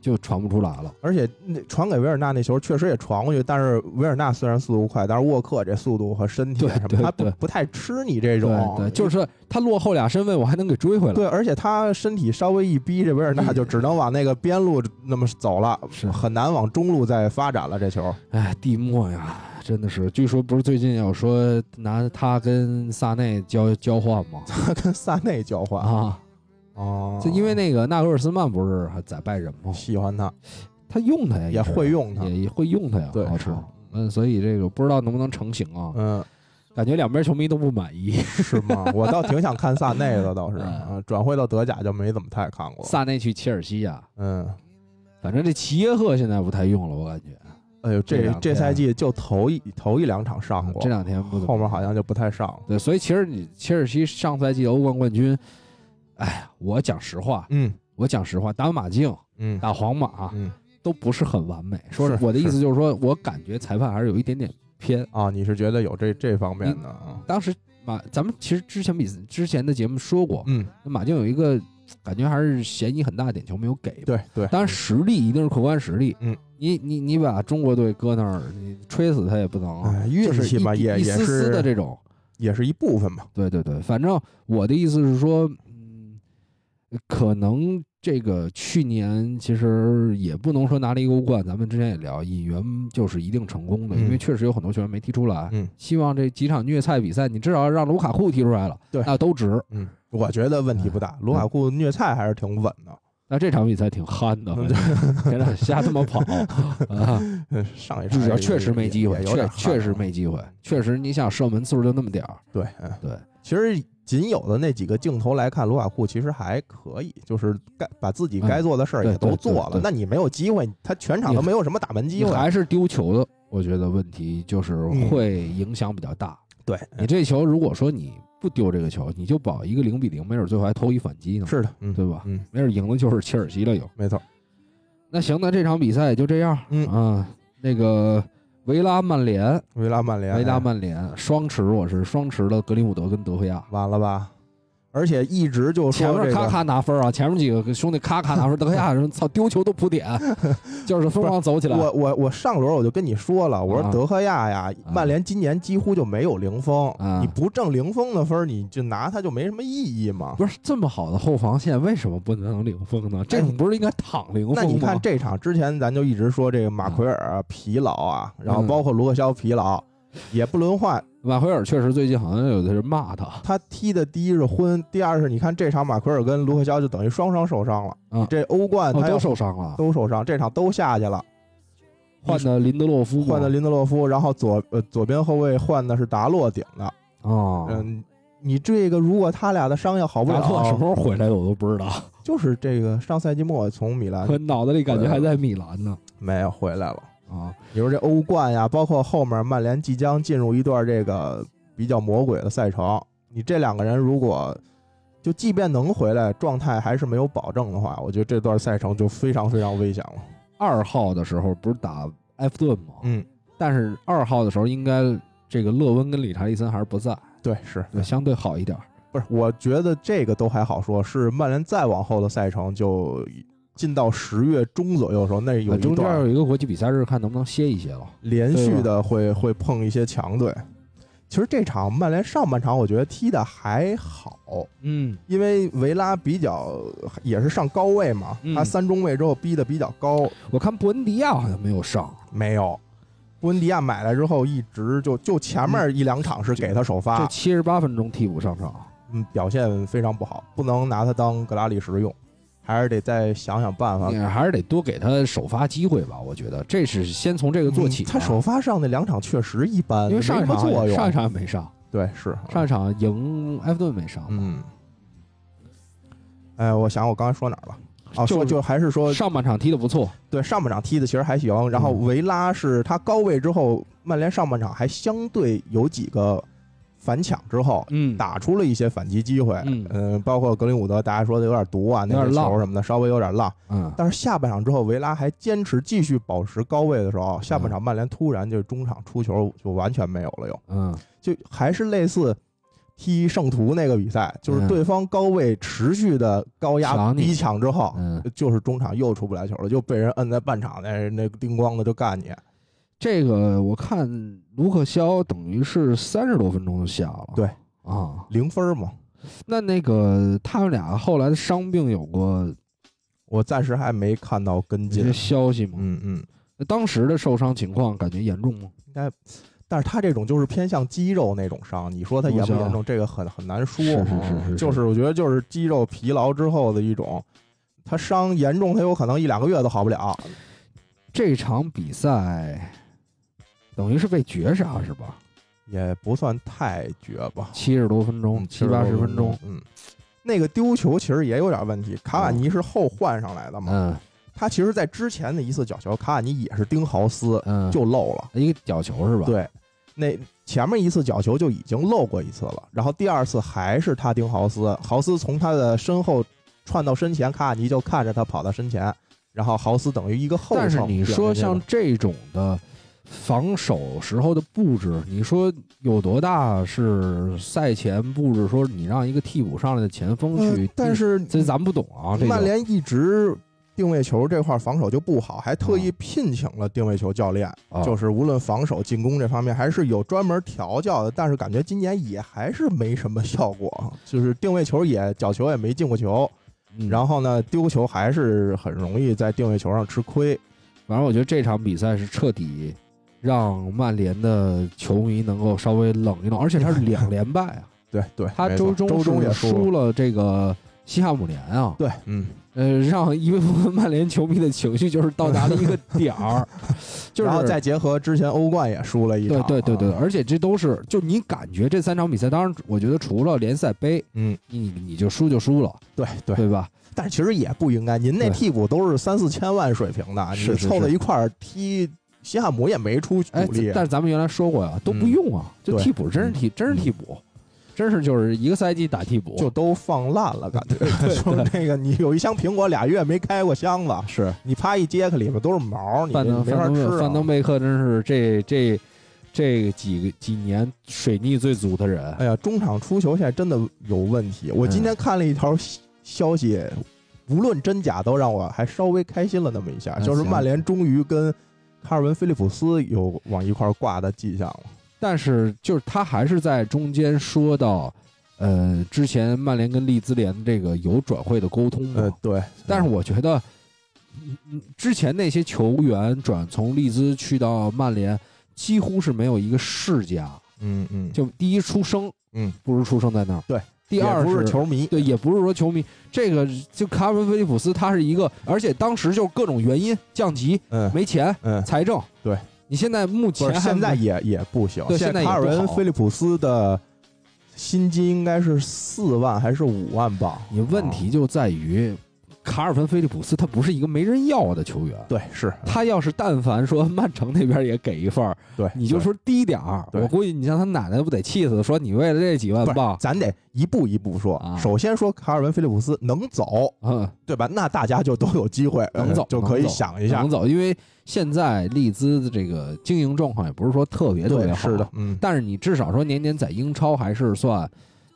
就传不出来了。而且那传给维尔纳那球确实也传过去，但是维尔纳虽然速度快，但是沃克这速度和身体他不不太吃你这种，对，就是说他落后俩身位，我还能给追回来。对，而且他身体稍微一逼，这维尔纳就只能往那个边路那么走了，是很难往中路再发展了。这球，哎，蒂莫呀，真的是，据说不是最近要说拿他跟萨内交交换吗？他跟萨内交换啊。哦，就因为那个纳格尔斯曼不是还在拜仁吗？喜欢他，他用他呀，也会用他也也会用他呀，对。嗯，所以这个不知道能不能成型啊？嗯，感觉两边球迷都不满意。是吗？我倒挺想看萨内的，倒是 转会到德甲就没怎么太看过。萨内去切尔西呀，嗯，反正这齐耶赫现在不太用了，我感觉哎呦，这这这赛季就头一头一两场上过，这两天不后面好像就不太上了。对，所以其实你切尔西上赛季的欧冠冠军，哎呀，我讲实话，嗯我讲实话，打马竞、嗯打皇马嗯都不是很完美。说是我的意思就是说，我感觉裁判还是有一点点偏。啊，你是觉得有这这方面的啊？当时马，咱们其实之前比赛之前的节目说过，嗯，马竞有一个感觉还是嫌疑很大的点球没有给。，对对，当然实力一定是客观实力。嗯，你你你把中国队搁那儿，你吹死他也不能，哎运气吧，也也一丝丝的是这种。也是一部分吧。对对对，反正我的意思是说，嗯，可能这个去年其实也不能说拿了一个欧冠，咱们之前也聊，引援就是一定成功的，因为嗯确实有很多球员没踢出来。嗯希望这几场虐菜比赛，你至少让卢卡库踢出来了，对那都值。嗯，我觉得问题不大。卢卡库虐菜还是挺稳的，那这场比赛挺憨的，嗯 给他瞎他妈跑啊！嗯上一场确实没机会，确实啊没机会，确实你想射门次数就那么点儿，对，嗯对，其实仅有的那几个镜头来看，卢卡库其实还可以，就是该把自己该做的事儿嗯也都做了。那你没有机会，他全场都没有什么打门机会。还是丢球的，我觉得问题就是嗯会影响比较大。对，你这球如果说你不丢这个球，你就保一个零比零，没准最后还偷一反击呢，是的，嗯，对吧？嗯，没准赢的就是切尔西了又。没错，那行，那这场比赛也就这样。嗯啊，那个维拉曼联，维拉曼联，维拉曼联双持，我是双持的格林伍德跟德赫亚。完了吧？而且一直就前面咔说这个，咔拿分啊，前面几个兄弟咔咔拿分，德克亚人操丢球都补点，就是疯狂走起来。我我我上轮我就跟你说了，我说啊德赫亚呀，曼联今年几乎就没有零封，啊你不挣零封的分，你就拿它就没什么意义嘛。不是这么好的后防线，为什么不能零封呢？这种不是应该躺零封吗？那你看这场之前，咱就一直说这个马奎尔啊疲劳啊，然后嗯包括卢克肖疲劳，也不轮换。马奎尔确实最近好像有的人骂他，他踢的第一是昏，第二是你看这场马奎尔跟卢克肖就等于双双受伤了。嗯这欧冠哦，他要都受伤了，都受伤，这场都下去了。换的林德洛夫，换的林德洛夫，然后左呃左边后卫换的是达洛顶的。哦，嗯，你这个如果他俩的伤要好不了，达洛什么时候回来的我都不知道。就是这个上赛季末从米兰我脑子里感觉还在米兰呢没有回来了。啊！你说这欧冠呀，包括后面曼联即将进入一段这个比较魔鬼的赛程，你这两个人如果就即便能回来，状态还是没有保证的话，我觉得这段赛程就非常非常危险了。二号的时候不是打埃弗顿吗？嗯，但是二号的时候应该这个勒温跟理查利森还是不在，对，是对，相对好一点。不是？我觉得这个都还好说，是曼联再往后的赛程就进到十月中左右的时候，那有一中间段有一个国际比赛日，看能不能歇一歇了。连续的会会碰一些强队。其实这场曼联上半场我觉得踢的还好，嗯，因为维拉比较也是上高位嘛，嗯他三中卫之后逼的比较高，我看布恩迪亚好像没有上，没有。布恩迪亚买来之后，一直就就前面一两场是给他首这发，七十八分钟替补上场。嗯，表现非常不好，不能拿他当格拉利什用，还是得再想想办法。还是得多给他首发机会吧，我觉得这是先从这个做起他首发上那两场确实一般，因为上一场。上一场没上，对是。上一场赢埃弗顿没上，嗯，哎，我想我刚才说哪儿了？哦，就就还是说上半场踢的不错，对上半场踢的其实还行，然后嗯。维拉是他高位之后，曼联上半场还相对有几个反抢之后。嗯，打出了一些反击机会，嗯。包括格林伍德，大家说的有点毒啊，那个球什么的稍微有点浪。嗯，但是下半场之后，维拉还坚持继续保持高位的时候，下半场曼联突然就中场出球就完全没有了，又。嗯，就还是类似踢圣徒那个比赛，就是嗯。对方高位持续的高压逼抢之后，嗯，就是中场又出不来球了，就被人摁在半场那那叮咣的就干你。这个我看卢克肖等于是三十多分钟就下了，对啊，零分嘛，那那个他们俩后来的伤病有过我暂时还没看到跟进。消息嘛？嗯嗯，那当时的受伤情况感觉严重吗？应该，但是他这种就是偏向肌肉那种伤，你说他严不严重，这个很很难说。是是是是就是我觉得就是肌肉疲劳之后的一种，他伤严重，他有可能一两个月都好不了。这场比赛等于是被绝杀是吧？也不算太绝吧，七十多分钟，嗯七八十分钟，，嗯，那个丢球其实也有点问题。卡瓦尼是后换上来的嘛，嗯。他其实在之前的一次角球，卡瓦尼也是丁豪斯嗯，就漏了，一个角球是吧？，对，那前面一次角球就已经漏过一次了，然后第二次还是他丁豪斯，豪斯从他的身后窜到身前，卡瓦尼就看着他跑到身前，然后豪斯等于一个后但是你说像这种的防守时候的布置，你说有多大是赛前布置？说你让一个替补上来的前锋去嗯，但是这咱们不懂啊。曼联一直定位球这块防守就不好，还特意聘请了定位球教练，啊就是无论防守、进攻这方面还是有专门调教的。但是感觉今年也还是没什么效果，就是定位球也角球也没进过球，嗯然后呢丢球还是很容易在定位球上吃亏。反正我觉得这场比赛是彻底让曼联的球迷能够稍微冷一冷，而且他是两 连败啊，对对，他周周中也输输了这个西汉姆联啊，对，嗯，呃，让一部分曼联球迷的情绪就是到达了一个点儿，就是然后再结合之前欧冠也输了一对场，对对对，对，而且这都是就你感觉这三场比赛，当然我觉得除了联赛杯，嗯，你你就输就输了，对对。对吧？但是其实也不应该，您那对。替补都是三四千万水平的，你凑到一块儿踢，西汉姆也没出哎主力，，但是咱们原来说过呀，都不嗯用啊，就替补，真是替，真是替补，真是就是一个赛季打替补，就都放烂了，感觉 就是那个你有一箱苹果俩月没开过箱子，是你啪一揭开里面都是毛，你没法吃啊。范登贝克真是这这这几个几年水逆最足的人，哎呀，中场出球现在真的有问题。我今天看了一条消消息，无论真假，都让我还稍微开心了那么一下，就是曼联终于跟卡尔文·菲利普斯有往一块儿挂的迹象了。但是就是他还是在中间说到，呃，之前曼联跟利兹联这个有转会的沟通嘛，呃，对，但是我觉得，之前那些球员转从利兹去到曼联，几乎是没有一个世家。嗯嗯，就第一出生，嗯，不如出生在那儿。对，第二也不是球迷，对，也不是说球迷。这个就卡文菲利普斯，他是一个，而且当时就各种原因降级，嗯没钱，嗯，财政。对，你现在目前还现在也也不行。对现现在卡尔文·菲利普斯的薪金应该是四万还是五万镑？你问题就在于卡尔文·菲利普斯他不是一个没人要的球员。对，是他要是但凡说曼城那边也给一份儿，对，你就说低点儿，我估计你像他奶奶不得气死，说你为了这几万镑，咱得一步一步说啊。首先说卡尔文·菲利普斯能走，嗯，对吧？那大家就都有机会呃能走就可以想一下能。走，因为现在利兹的这个经营状况也不是说特别特别，好，是的，嗯，但是你至少说年年在英超还是算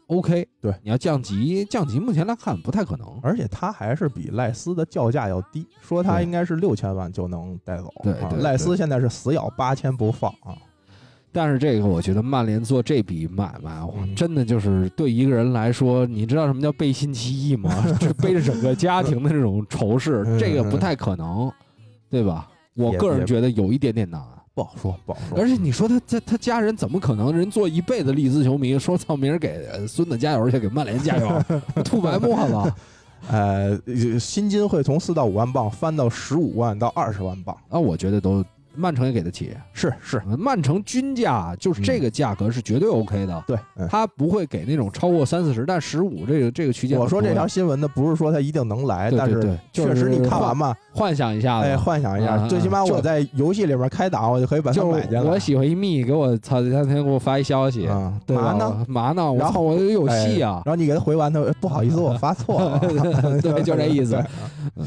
OK。对，你要降级，降级目前来看不太可能。而且他还是比赖斯的叫价要低，说他应该是六千万就能带走。对对对啊赖斯现在是死咬八千不放啊。但是这个我觉得曼联做这笔买卖，真的就是对一个人来说，你知道什么叫背信弃义吗？就背着整个家庭的这种仇视，嗯这个不太可能，对吧？我个人觉得有一点点难。不好说，不好说。而且你说他他他家人怎么可能人做一辈子利兹球迷，说操明儿给孙子加油去，给曼联加油，吐白沫了 呃，薪金会从四到五万镑翻到十五万到二十万镑。啊！我觉得都曼城也给得起，是是，曼城均价就是这个价格是绝对 OK 的，对。嗯他不会给那种超过三四十，但十五这个这个区间，我说这条新闻呢，不是说他一定能来，但是确实你看完嘛，嘛，幻想一下子，哎，幻想一下，最起码我在游戏里面开档，我就可以把它买进来。我喜欢一蜜给我操，前两天给我发一消息，啊，对嘛呢？？嘛呢？然后操，我有戏啊！然后你给他回完，他说不好意思，我发错了。对就这意思 对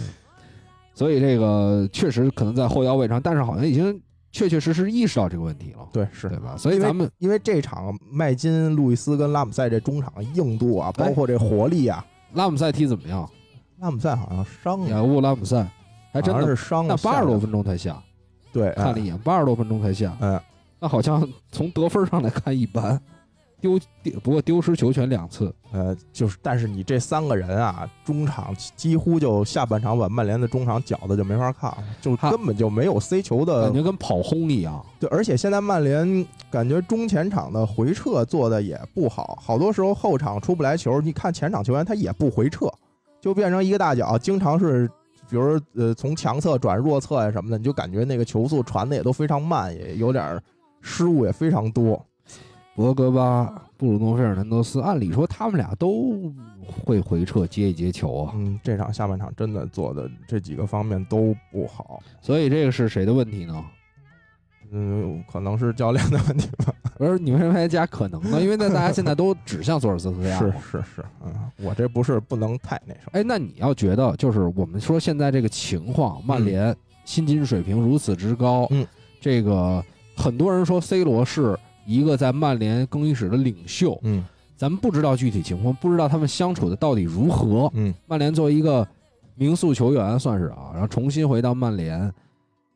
所以这个确实可能在后腰位上，但是好像已经确确实实意识到这个问题了，对，是对吧？所以咱们因为这场麦金、路易斯跟拉姆塞这中场硬度啊，哎包括这活力啊，拉姆塞踢怎么样？拉姆塞好像伤了，雅乌拉姆塞还真的，是伤了，那八十多分钟才下，对，看了一眼，八十多分钟才下，嗯，那好像从得分上来看一般，丢丢不过丢失球权两次，呃，就是，但是你这三个人啊，中场几乎就下半场把曼联的中场搅的就没法看了，就根本就没有 C 球的感觉跟跑轰一样。对，而且现在曼联感觉中前场的回撤做的也不好，好多时候后场出不来球，你看前场球员他也不回撤，就变成一个大脚，经常是比如呃从强侧转弱侧呀什么的，你就感觉那个球速传的也都非常慢，也有点儿失误也非常多。博格巴、布鲁诺·费尔南德斯，按理说他们俩都会回撤接一接球啊，嗯，这场下半场真的做的这几个方面都不好，所以这个是谁的问题呢？嗯，可能是教练的问题吧。不是你为什么还加可能呢？因为那大家现在都指向索尔斯克亚。是。是是，嗯，我这不是不能太那什么。哎，那你要觉得，就是我们说现在这个情况，曼联薪金水平如此之高，嗯，这个很多人说 C 罗是一个在曼联更衣室的领袖，嗯。咱们不知道具体情况，不知道他们相处的到底如何。嗯。曼联作为一个名宿球员，算是啊，然后重新回到曼联，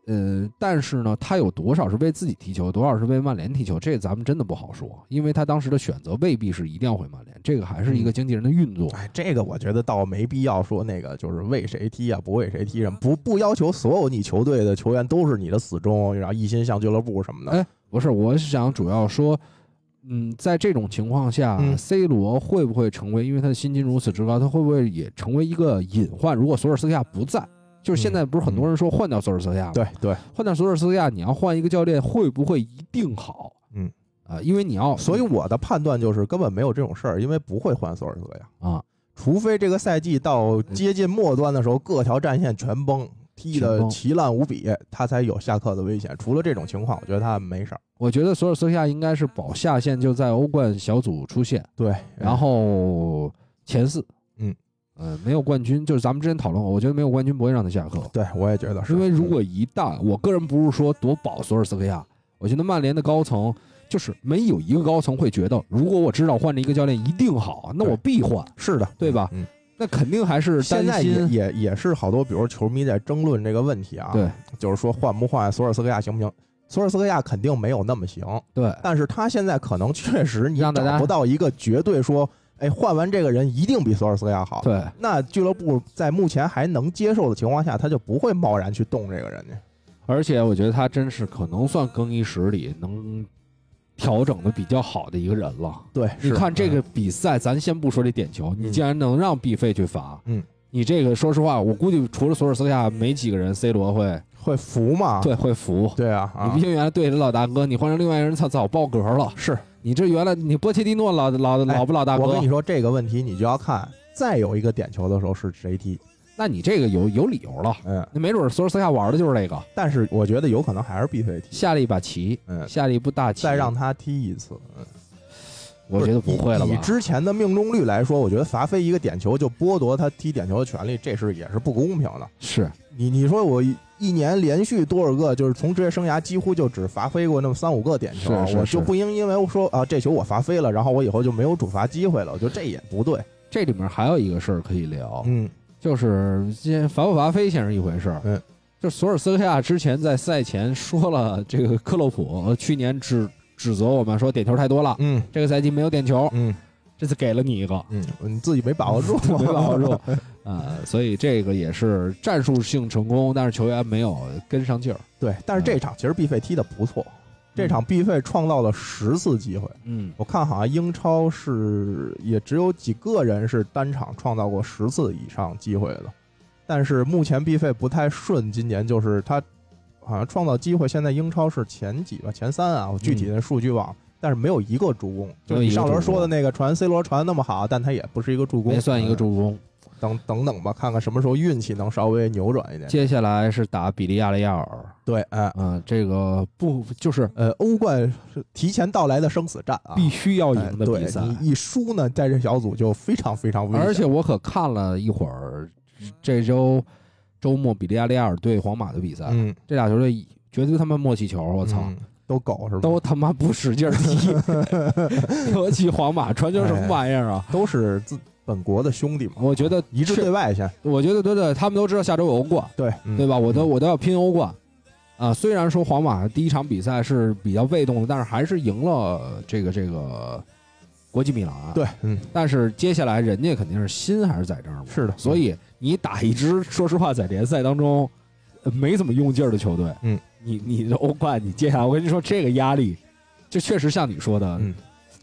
呃，但是呢，他有多少是为自己踢球，多少是为曼联踢球，这个咱们真的不好说，因为他当时的选择未必是一定要回曼联，这个还是一个经纪人的运作。哎，这个我觉得倒没必要说那个就是为谁踢啊，不为谁踢什么，不不要求所有你球队的球员都是你的死忠，然后一心向俱乐部什么的。哎，不是，我是想主要说，嗯，在这种情况下、嗯 c 罗会不会成为，因为他的薪金如此之高，他会不会也成为一个隐患？如果索尔斯克亚不在，就是现在不是很多人说换掉索尔斯克亚吗？对对，换掉索尔斯克亚，你要换一个教练，会不会一定好？嗯啊、因为你要，所以我的判断就是根本没有这种事儿，因为不会换索尔斯克亚，啊，除非这个赛季到接近末端的时候，各条战线全崩，踢得奇烂无比，他才有下课的危险。除了这种情况，我觉得他没事儿。我觉得索尔斯克亚应该是保下线，就在欧冠小组出现，对，然后前四，嗯。呃，没有冠军，就是咱们之前讨论过，我觉得没有冠军不会让他下课，对我也觉得是，因为如果一旦，我个人不是说夺宝索尔斯克亚，我觉得曼联的高层就是没有一个高层会觉得，如果我知道换了一个教练一定好，那我必换，是的，对吧？嗯，那肯定还是担现在也心，也也是好多，比如球迷在争论这个问题啊，对，就是说换不换索尔斯克亚行不行？索尔斯克亚肯定没有那么行，对，但是他现在可能确实你让大家找不到一个绝对说，哎，换完这个人一定比索尔斯克亚好。对，那俱乐部在目前还能接受的情况下，他就不会贸然去动这个人家。而且我觉得他真是可能算更衣室里能调整的比较好的一个人了。对，你看这个比赛，咱先不说这点球，你竟然能让毕费去罚，嗯，你这个说实话，我估计除了索尔斯克亚，没几个人 C 罗会会服嘛？对会服。对啊，啊你毕竟原来队里老大哥，你换成另外一个人，他早爆格了。是你这原来你波切蒂诺老老哎老不老大哥？我跟你说这个问题，你就要看再有一个点球的时候是谁踢。那你这个有有理由了，嗯，那没准索尔斯克亚玩的就是这个，但是我觉得有可能还是必费踢，下了一把棋，嗯，下了一步大棋，再让他踢一次，嗯。我觉得不会了吧？以之前的命中率来说，我觉得罚飞一个点球就剥夺他踢点球的权利，这是也是不公平的。是你你说我一年连续多少个，就是从职业生涯几乎就只罚飞过那么三五个点球，是是我就不应因为说啊这球我罚飞了，然后我以后就没有主罚机会了，我觉得这也不对。这里面还有一个事儿可以聊，嗯，就是先罚不罚飞先是一回事儿，嗯，就索尔斯克亚之前在赛前说了，这个克洛普呃去年指指责我们说点球太多了，嗯。这个赛季没有点球，嗯。这次给了你一个，嗯，你自己没把握住，没把握住啊、所以这个也是战术性成功，但是球员没有跟上劲儿。对，但是这场其实毕费踢的不错，这场毕费创造了十次机会。嗯，我看好像英超是也只有几个人是单场创造过十次以上机会的，但是目前毕费不太顺，今年就是他好像创造机会，现在英超是前几吧，前三啊，我具体的数据忘了，但是没有一个助攻，就是你上轮说的那个传 C 罗传那么好，但他也不是一个助攻，没算一个嗯。助攻。等等等吧，看看什么时候运气能稍微扭转一点。接下来是打比利亚雷亚尔，对，哎，嗯、这个不就是呃，欧冠是提前到来的生死战啊，必须要赢的比赛。你一输呢，在这小组就非常非常危险。而且我可看了一会儿这周周末比利亚雷亚尔对皇马的比赛，嗯，这俩球队绝对他妈默契球，我操！嗯都狗是吧？都他妈不使劲儿踢，尤其皇马传球什么玩意儿啊？都是自本国的兄弟嘛。我觉得一致对外先，我觉得对对，他们都知道下周有欧冠，对嗯对吧？我都嗯我都要拼欧冠啊！虽然说皇马第一场比赛是比较被动的，但是还是赢了这个这个国际米兰。，对，嗯，但是接下来人家肯定是心还是在这儿嘛。是的所以你打一支说实话在联赛当中呃没怎么用劲儿的球队，嗯，你你的欧冠你接下来我跟你说这个压力，就确实像你说的，嗯。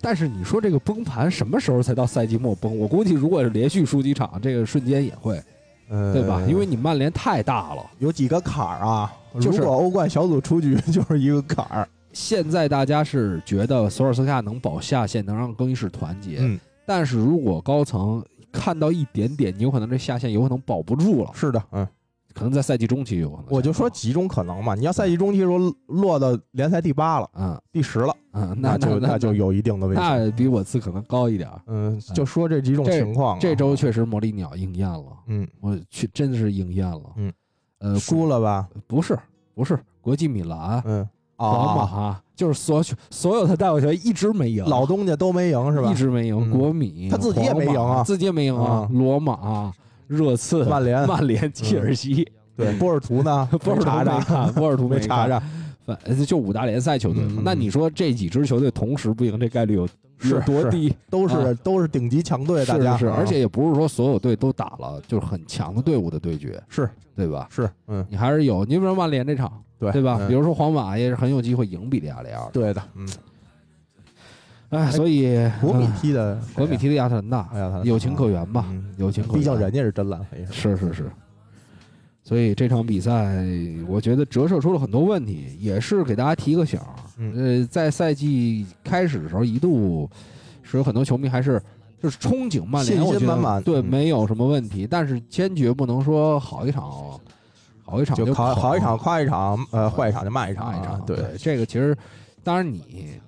但是你说这个崩盘什么时候才到赛季末崩？我估计如果是连续输几场，这个瞬间也会，呃，对吧？因为你曼联太大了。有几个坎儿啊，就是如果欧冠小组出局就是一个坎儿。现在大家是觉得索尔斯克亚能保下线，能让更衣室团结，嗯，但是如果高层看到一点点，你有可能这下线有可能保不住了，是的，嗯，可能在赛季中期有可能。我就说几种可能嘛。你要赛季中期的时候落到联赛第八了、嗯第十了，嗯，那就那就有一定的危险。那比我次可能高一点儿。嗯，就说这几种情况啊。这周确实魔力鸟应验了，嗯我去真的是应验了。嗯，呃，输了吧？不是不是国际米兰、嗯，皇啊，马，就是所所有的代表球队一直没赢，老东家都没赢是吧一？直没赢。嗯国米他自己也没赢啊自己也没赢啊啊。罗马、热刺、曼联 曼联、切尔西，对，波尔图呢？波尔图查查，没看，波尔图没查，查。反就五大联赛球队。那你说这几支球队同时不赢，这概率有多低？都是、啊都是顶级强队，大家是而且也不是说所有队都打了就是很强的队伍的对决，是对吧？是嗯你还是有，你比如说曼联这场，对对吧？嗯比如说皇马也是很有机会赢比利亚雷亚尔。对的，嗯，哎，所以国米嗯踢的国米踢的亚特兰大，有情可原吧？嗯有情可原。毕竟人家是真蓝黑，是是是，所以这场比赛我觉得折射出了很多问题，也是给大家提个醒呃，在赛季开始的时候，一度是有很多球迷还是就是憧憬曼联，信心我觉得满满对，嗯没有什么问题，但是坚决不能说好一场好一场就好好好一场夸一场，呃，坏一场就骂一场一场。对，这个其实，当然你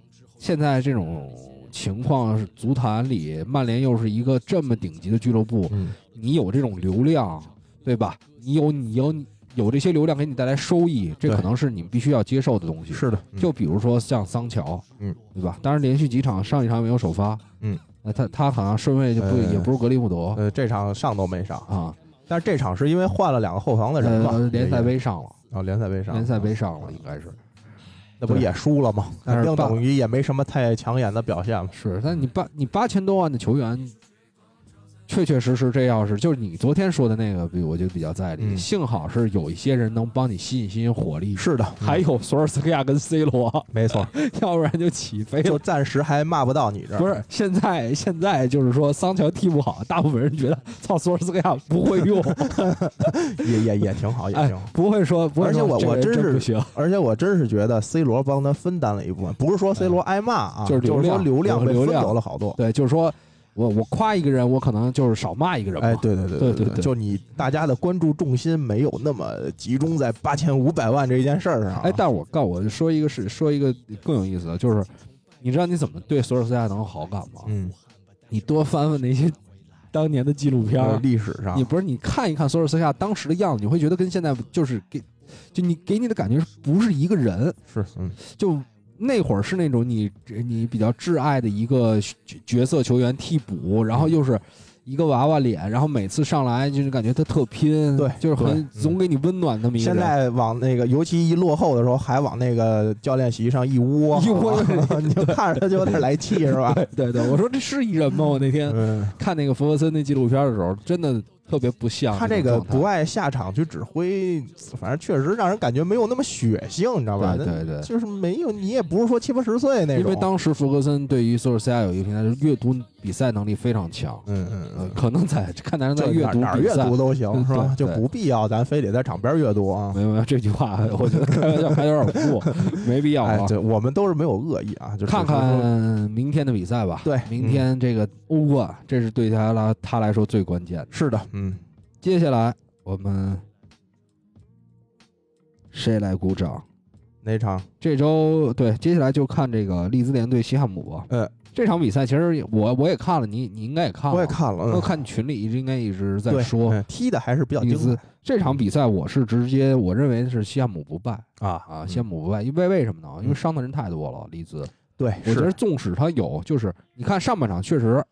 现在这种情况是足坛里，曼联又是一个这么顶级的俱乐部，嗯，你有这种流量，对吧？你有你有有这些流量给你带来收益，这可能是你们必须要接受的东西。是的，嗯。就比如说像桑乔，嗯，对吧？当然连续几场上一场没有首发，嗯，那他他好像顺位就不、呃也不是格林伍德、呃，这场上都没上，啊，但是这场是因为换了两个后防的人联赛杯上了，啊，联赛杯上，联赛杯上了应该是。对那不也输了吗？但是八肯定等于也没什么太抢眼的表现了。是，但你八你八千多万的球员，确确实实这要是就是你昨天说的那个，比我觉得比较在理。嗯幸好是有一些人能帮你吸引吸引火力，是的，还有索尔斯克亚跟 C 罗，没错，要不然就起飞就。暂时还骂不到你这儿。不是，现在现在就是说桑乔踢不好，大部分人觉得操索尔斯克亚不会用，也也也挺好，也哎挺好。，不会说，不会而且我说这个人我真是不行，而且我真是觉得 C 罗帮他分担了一部分，不是说 C 罗挨骂啊，就是流量说流量被分走了好多。对，就是说，我我夸一个人，我可能就是少骂一个人嘛。哎，对对对对对对对就你大家的关注重心没有那么集中在八千五百万这一件事儿上啊。哎，但是我告诉我说一个是说一个更有意思的，就是你知道你怎么对索尔斯克亚能有好感吗？嗯，你多翻翻那些当年的纪录片儿，历史上你不是你看一看索尔斯克亚当时的样子，你会觉得跟现在就是给就你给你的感觉是不是一个人？是嗯就那会儿是那种你你比较挚爱的一个角角色球员替补，然后又是一个娃娃脸，然后每次上来就是感觉他特拼，对就是很总给你温暖那么一个人。现在往那个，尤其一落后的时候，还往那个教练席上一窝，一窝 你就看着他就有点来气，是吧？对对，我说这是一人吗？我那天嗯，看那个弗格森那纪录片的时候，真的特别不像他这个不爱下场去指挥，反正确实让人感觉没有那么血性，你知道吧？对对对就是没有，你也不是说七八十岁那种。因为当时弗格森对于索尔斯亚有一个评价，就是阅读比赛能力非常强。嗯嗯呃嗯，可能在看男人在就阅读哪哪儿阅读，都行，是吧？就不必要咱非得在场边阅读啊。没有没有这句话，我觉得开玩笑还有点过，没必要啊，。哎对，我们都是没有恶意啊，就只看看明天的比赛吧。对明天这个欧冠，这是对他来他来说最关键的。是的，嗯，接下来我们谁来鼓掌？哪场？这周对，接下来就看这个利兹联对西汉姆吧。呃，这场比赛其实我我也看了，你你应该也看了，我也看了，嗯我看你群里一直应该一直在说嗯踢的还是比较精彩这场比赛，我是直接我认为是西汉姆不败啊啊，嗯西汉姆不败，因为为什么呢？因为嗯伤的人太多了，利兹。对，我觉得纵使他有，就是你看上半场确实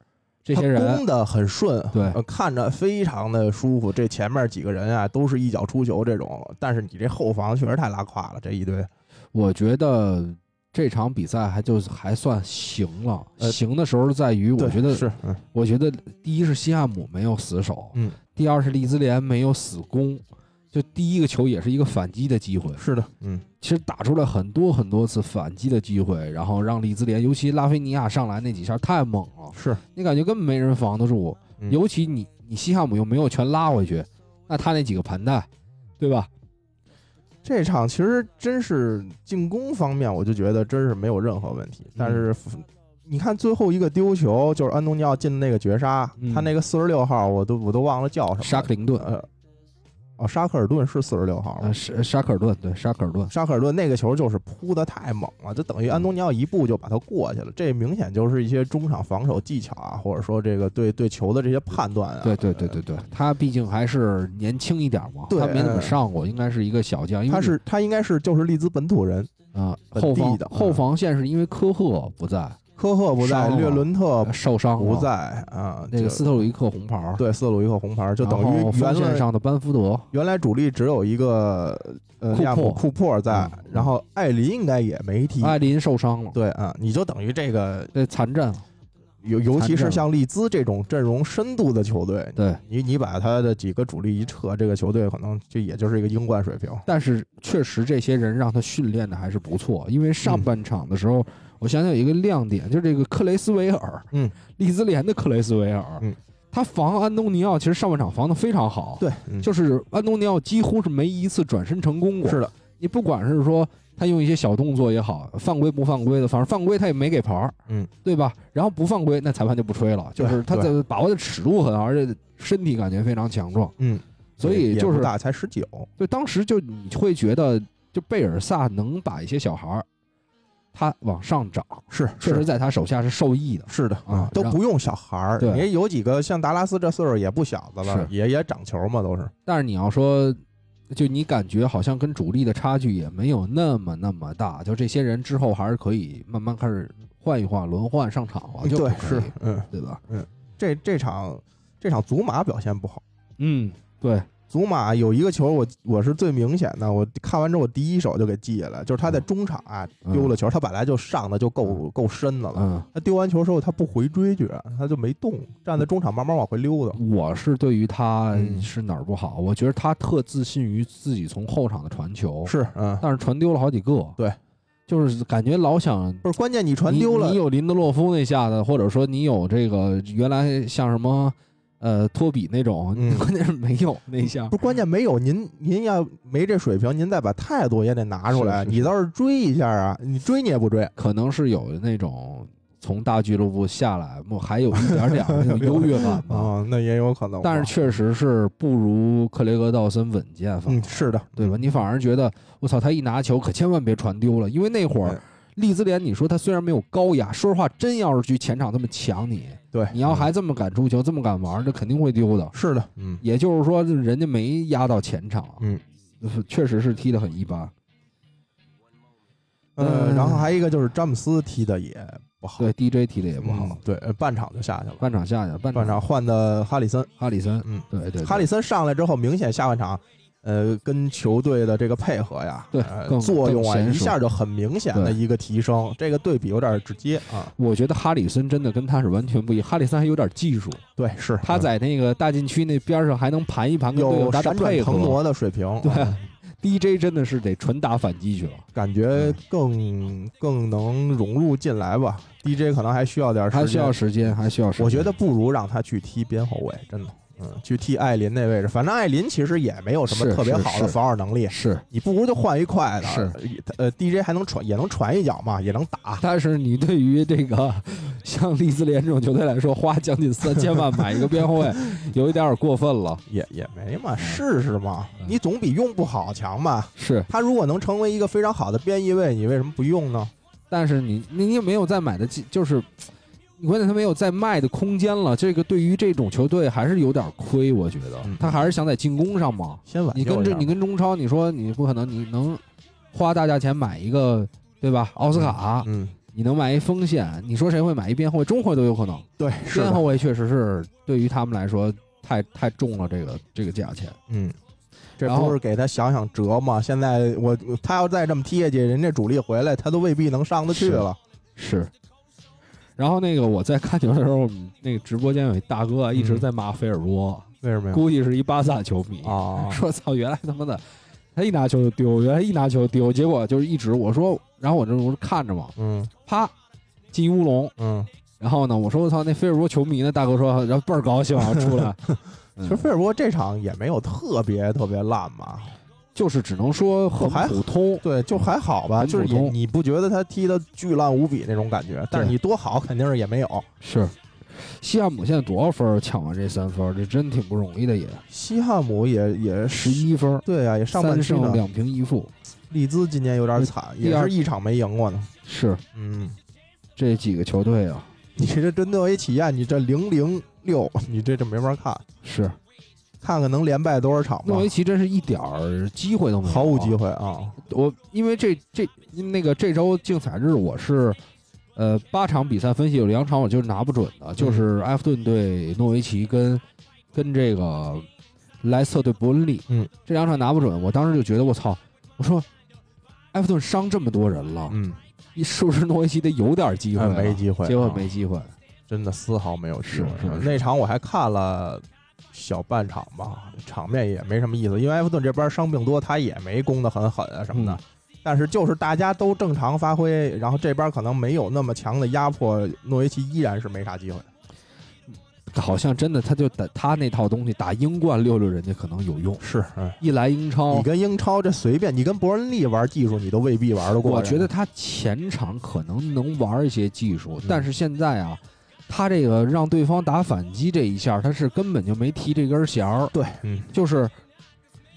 这些人攻的很顺，对呃看着非常的舒服。这前面几个人啊，都是一脚出球这种，但是你这后防确实太拉胯了，这一堆。我觉得这场比赛还就还算行了。呃行的时候在于，我对觉得是，嗯我觉得第一是西汉姆没有死守，嗯，第二是利兹联没有死攻。就第一个球也是一个反击的机会，是的，嗯，其实打出来很多很多次反击的机会，然后让利兹联，尤其拉菲尼亚上来那几下太猛了，是，你感觉根本没人防得住。嗯尤其你你西汉姆又没有全拉回去，那他那几个盘带，对吧？这场其实真是进攻方面，我就觉得真是没有任何问题。但是你看最后一个丢球，就是安东尼奥进的那个绝杀，嗯。他那个四十六号，我都我都忘了叫什么，沙克林顿，呃，哦，沙克尔顿是四十六号吗是，沙沙克尔顿，对，沙克尔顿，沙克尔顿那个球就是扑的太猛了，就等于安东尼奥一步就把他过去了。这明显就是一些中场防守技巧啊，或者说这个对对球的这些判断啊。对对对对对，他毕竟还是年轻一点嘛，他没怎么上过，应该是一个小将，他是他应该是就是利兹本土人，啊，本后防的嗯后防线是因为科赫不在，科赫不在，略伦特受伤不，在啊。那个斯特鲁伊克红牌，对斯特鲁伊克红牌，就等于原线上的班福德，原来主力只有一个呃库利亚姆珀库珀在嗯，然后艾林应该也没踢。艾林受伤了，对啊，你就等于这个对残阵，尤尤其是像利兹这种阵容深度的球队，对。你你把他的几个主力一撤，这个球队可能就也就是一个英冠水平。但是确实这些人让他训练的还是不错，因为上嗯半场的时候，我想想有一个亮点，就是这个克雷斯维尔，嗯，利兹联的克雷斯维尔，嗯，他防安东尼奥其实上半场防的非常好，，对，嗯。就是安东尼奥几乎是没一次转身成功过，是的，你不管是说他用一些小动作也好，犯规不犯规的，反正犯规他也没给牌儿，嗯，对吧？然后不犯规，那裁判就不吹了，就是他的把握的尺度很好，而且身体感觉非常强壮，嗯，所以就是也大，才十九，就当时就你会觉得，就贝尔萨能把一些小孩儿他往上涨，是确实在他手下是受益的。是的啊都不用小孩儿，对你有几个像达拉斯这岁数也不小的了，是也也长球嘛，都是。但是你要说，就你感觉好像跟主力的差距也没有那么那么大，就这些人之后还是可以慢慢开始换一换、轮换上场了，就对是，嗯，对吧？嗯这这场这场祖马表现不好。嗯，对，祖马有一个球我，我是最明显的。我看完之后，我第一手就给记下来，就是他在中场啊嗯丢了球，他本来就上的就够够深的了。嗯，他丢完球之后，他不回追，居然他就没动，站在中场慢慢往回溜达。我是对于他嗯是哪儿不好，我觉得他特自信于自己从后场的传球，是，嗯，但是传丢了好几个。对，就是感觉老想不是关键，你传丢了你，你有林德洛夫那下的，或者说你有这个原来像什么呃托比那种，嗯关键是没有那一下不。是关键没有您，您要没这水平，您再把态度也得拿出来。是是你倒是追一下啊，你追你也不追。可能是有那种从大俱乐部下来，我还有一点点那种优越感吧。啊，那也有可能。但是确实是不如克雷格·道森稳健，嗯，是的，对吧？你反而觉得我操，他一拿球可千万别传丢了，因为那会儿对利兹联，你说他虽然没有高压，说实话，真要是去前场这么抢你，对，你要嗯还这么敢出球，这么敢玩，这肯定会丢的。是的，嗯也就是说，人家没压到前场，嗯，确实是踢得很一般。呃，嗯然后还有一个就是詹姆斯踢的也不好，对，DJ 踢的也不好嗯，对，呃半场就下去了，半场下去了，半半场换的哈里森，哈里森，嗯，对对对哈里森上来之后，明显下半场。呃，跟球队的这个配合呀，对作用啊，一下就很明显的一个提升，这个对比有点直接啊。我觉得哈里森真的跟他是完全不一样。哈里森还有点技术，对，是他在那个大禁区那边上还能盘一盘，有闪转。腾挪的水平，对啊 DJ 真的是得纯打反击去了。感觉更更能融入进来吧。DJ 可能还需要点时间，还需要时间，还需要时间。我觉得不如让他去踢边后卫，真的，嗯，去替艾琳那位置。反正艾琳其实也没有什么特别好的防守能力，是，你不如就换一快的。是，呃，DJ 还能传，也能传一脚嘛，也能打。但是你对于这个像利兹联这种球队来说，花将近三千万买一个边后卫，有一点点过分了。也也没嘛，试试嘛，嗯你总比用不好强吧？是，他如果能成为一个非常好的边翼位，你为什么不用呢？但是你你也没有再买的机，就是你关键他没有再卖的空间了。这个对于这种球队还是有点亏，我觉得嗯他还是想在进攻上嘛。先挽你跟这你跟中超，你说你不可能，你能花大价钱买一个对吧？奥斯卡，嗯，你能买一锋线，你说谁会买一边后卫？中后卫都有可能。对，边后卫确实是对于他们来说太太重了，这个这个价钱。嗯，这然后不是给他想想辙吗？现在我他要再这么踢下去，人家主力回来，他都未必能上得去是了。是。然后那个我在看球的时候，我们那个直播间有一大哥啊一直在骂菲尔波，为什么呀？估计是一巴萨球迷，啊，说操，原来他妈的他一拿球就丢，原来一拿球就丢，结果就是一直我说，然后我这不是看着嘛，嗯。啪进一乌龙，嗯，然后呢，我说我操，那菲尔波球迷呢？大哥说，然后倍儿高兴啊，出来，其实菲尔波这场也没有特别特别烂吧？就是只能说很还普通，对，就还好吧，就是你你不觉得他踢的巨烂无比那种感觉，但是你多好肯定是也没有。是。西汉姆现在多少分儿抢完这三分儿，这真挺不容易的也，西汉姆也也十一分儿，对啊，也上半。胜两平一负，利兹今年有点惨，也是一场没赢过呢。是嗯，这几个球队啊，你这这诺维奇亚，你这零零六，你这这没法看，是看看能连败多少场吧诺。维奇真是一点儿机会都没有，毫无机。会啊！我因为这这那个这周竞彩日我是，呃八场比赛分析有两场我就是拿不准嗯的，就是埃弗顿对诺维奇跟跟这个莱斯特对伯恩利，嗯，这两场拿不准，我当时就觉得我操，我说埃弗顿伤这么多人了，嗯，你是不是诺维奇得有点机会哎？没机会，结果啊没机会，真的丝毫没有机会。是是是那场我还看了小半场吧，场面也没什么意思，因为埃弗顿这边伤病多，他也没攻得很狠啊什么的。嗯但是就是大家都正常发挥，然后这边可能没有那么强的压迫，诺维奇依然是没啥机会。好像真的他就打他那套东西打英冠溜溜人家可能有用，是，嗯，一来英超你跟英超这随便，你跟伯恩利玩技术，你都未必玩得过。我觉得他前场可能能玩一些技术，嗯但是现在啊，他这个让对方打反击这一下，他是根本就没提这根弦儿，对，嗯，就是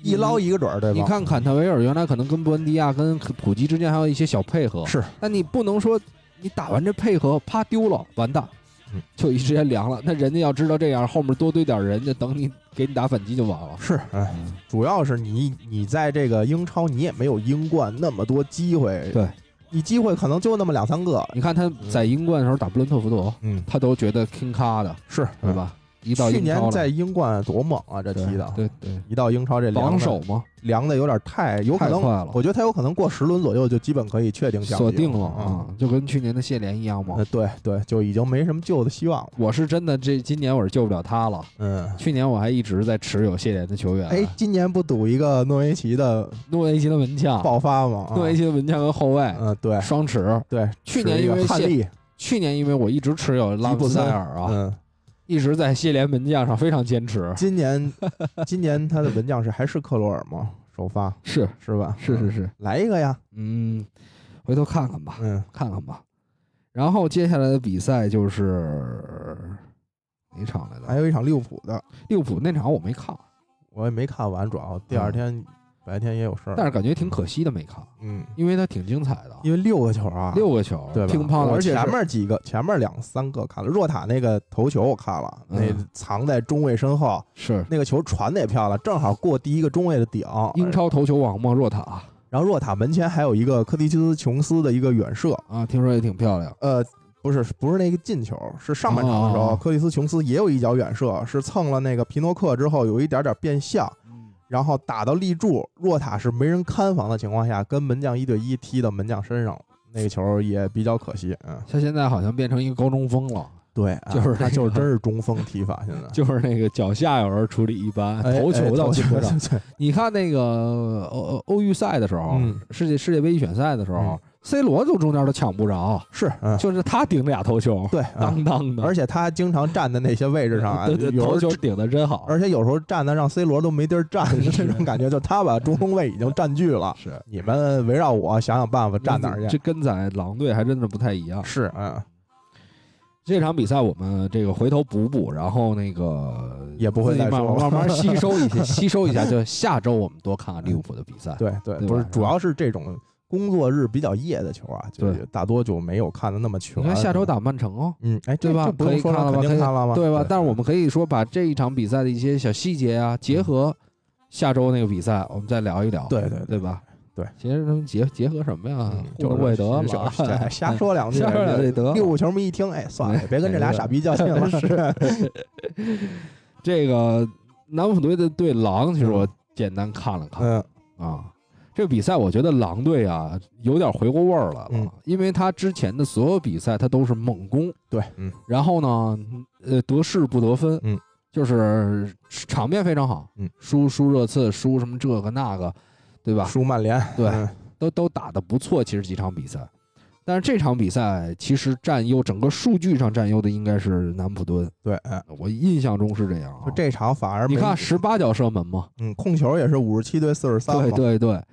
一捞。一个准儿，对吧？你看坎特维尔原来可能跟布恩迪亚、跟普吉之间还有一些小配合，是，那你不能说你打完这配合啪丢了，完蛋嗯，就一时间凉了。那人家要知道这样，后面多堆点人，就等你给你打反击就完了。是，哎，嗯主要是你你在这个英超，你也没有英冠那么多机会，对你机会可能就那么两三个，你看他在英冠的时候打布伦特福德，嗯，他都觉得听咖的，是对？吧？一到去年在英冠多猛啊，这踢的，对对，一到英超这凉的榜首嘛，凉的有点太有可能太快了，我觉得他有可能过十轮左右就基本可以确定降级锁定了啊。啊，就跟去年的谢联一样嘛呃，。对对，就已经没什么救的希望了。我是真的这今年我是救不了他了。嗯，去年我还一直在持有谢联的球员，哎，今年不赌一个诺维奇的诺维奇的门将，爆发吗？啊诺维奇的门将跟后卫嗯，对双持。对，去年因为去年因为我一直持有拉布塞尔啊，嗯，一直在谢联门将上非常坚持。今年今年他的门将是还是克罗尔吗？首发 是是吧？嗯是是是，来一个呀，嗯，回头看看吧，嗯看看吧。然后接下来的比赛就是哪场来着？还有一场利物浦的，利物浦那场我没看，我也没看完，主要第二天白天也有事儿。但是感觉挺可惜的没看，嗯，因为它挺精彩的，因为六个球啊，六个球，对吧？乒乓的，而且前面几个，前面两三个看了，若塔那个头球我看了，嗯那藏在中卫身后，是那个球传的也漂亮，正好过第一个中卫的顶。英超头球王嘛，若塔然后若塔门前还有一个科蒂斯琼斯的一个远射，啊，听说也挺漂亮，呃，不是不是那个进球，是上半场的时候，哦科蒂斯琼斯也有一脚远射，是蹭了那个皮诺克之后有一点点变向，然后打到立柱，若塔是没人看防的情况下，跟门将一对一踢到门将身上，那个球也比较可惜。嗯，他现在好像变成一个高中锋了，对，啊就是那他就是真是中锋踢法，现在。就是那个脚下有人处理一般，哎头球倒哎进不上。你看那个欧欧欧预赛的时候，嗯世界世界杯预选赛的时候嗯，C 罗就中间都抢不着，是，嗯，就是他顶俩头球，对，啊当当的，而且他经常站在那些位置上啊，对对，头球候，顶的真好，而且有时候站的让 C 罗都没地儿站，这种感觉，就他把中锋位已经占据了，是你们围绕我想想办法站哪儿去。这跟在狼队还真的不太一样。是，嗯，这场比赛我们这个回头补补，然后那个也不会再慢说了慢慢慢吸收一些，吸收一下。就下周我们多看看利物浦的比赛。对对，对吧不是，主要是这种工作日比较夜的球啊，就对大多就没有看的那么全。你看下周打曼城哦，嗯，哎，对吧不用说了，可以看了吧肯定看了吗？对吧？但是我们可以说把这一场比赛的一些小细节啊，结合下周那个比赛，我们再聊一聊。对对对吧？对，其实他们结结合什么呀就是惠得了，就是瞎瞎说两句，瞎说两句得了利物浦球迷一听，哎，算了，别跟这俩傻逼较劲了。是 这个南普队的对狼，其实我简单看了看嗯啊。这个比赛，我觉得狼队啊有点回过味儿来了，嗯。因为他之前的所有比赛他都是猛攻，对，嗯。然后呢，呃，得势不得分，嗯，就是场面非常好，嗯，输输热刺，输什么这个那个，对吧？输曼联，对嗯。都都打得不错，其实几场比赛，但是这场比赛其实占优，整个数据上占优的应该是南普敦，对，嗯我印象中是这样啊就。这场反而你看，十八脚射门嘛，嗯，控球也是五十七对四十三对嘛，对对，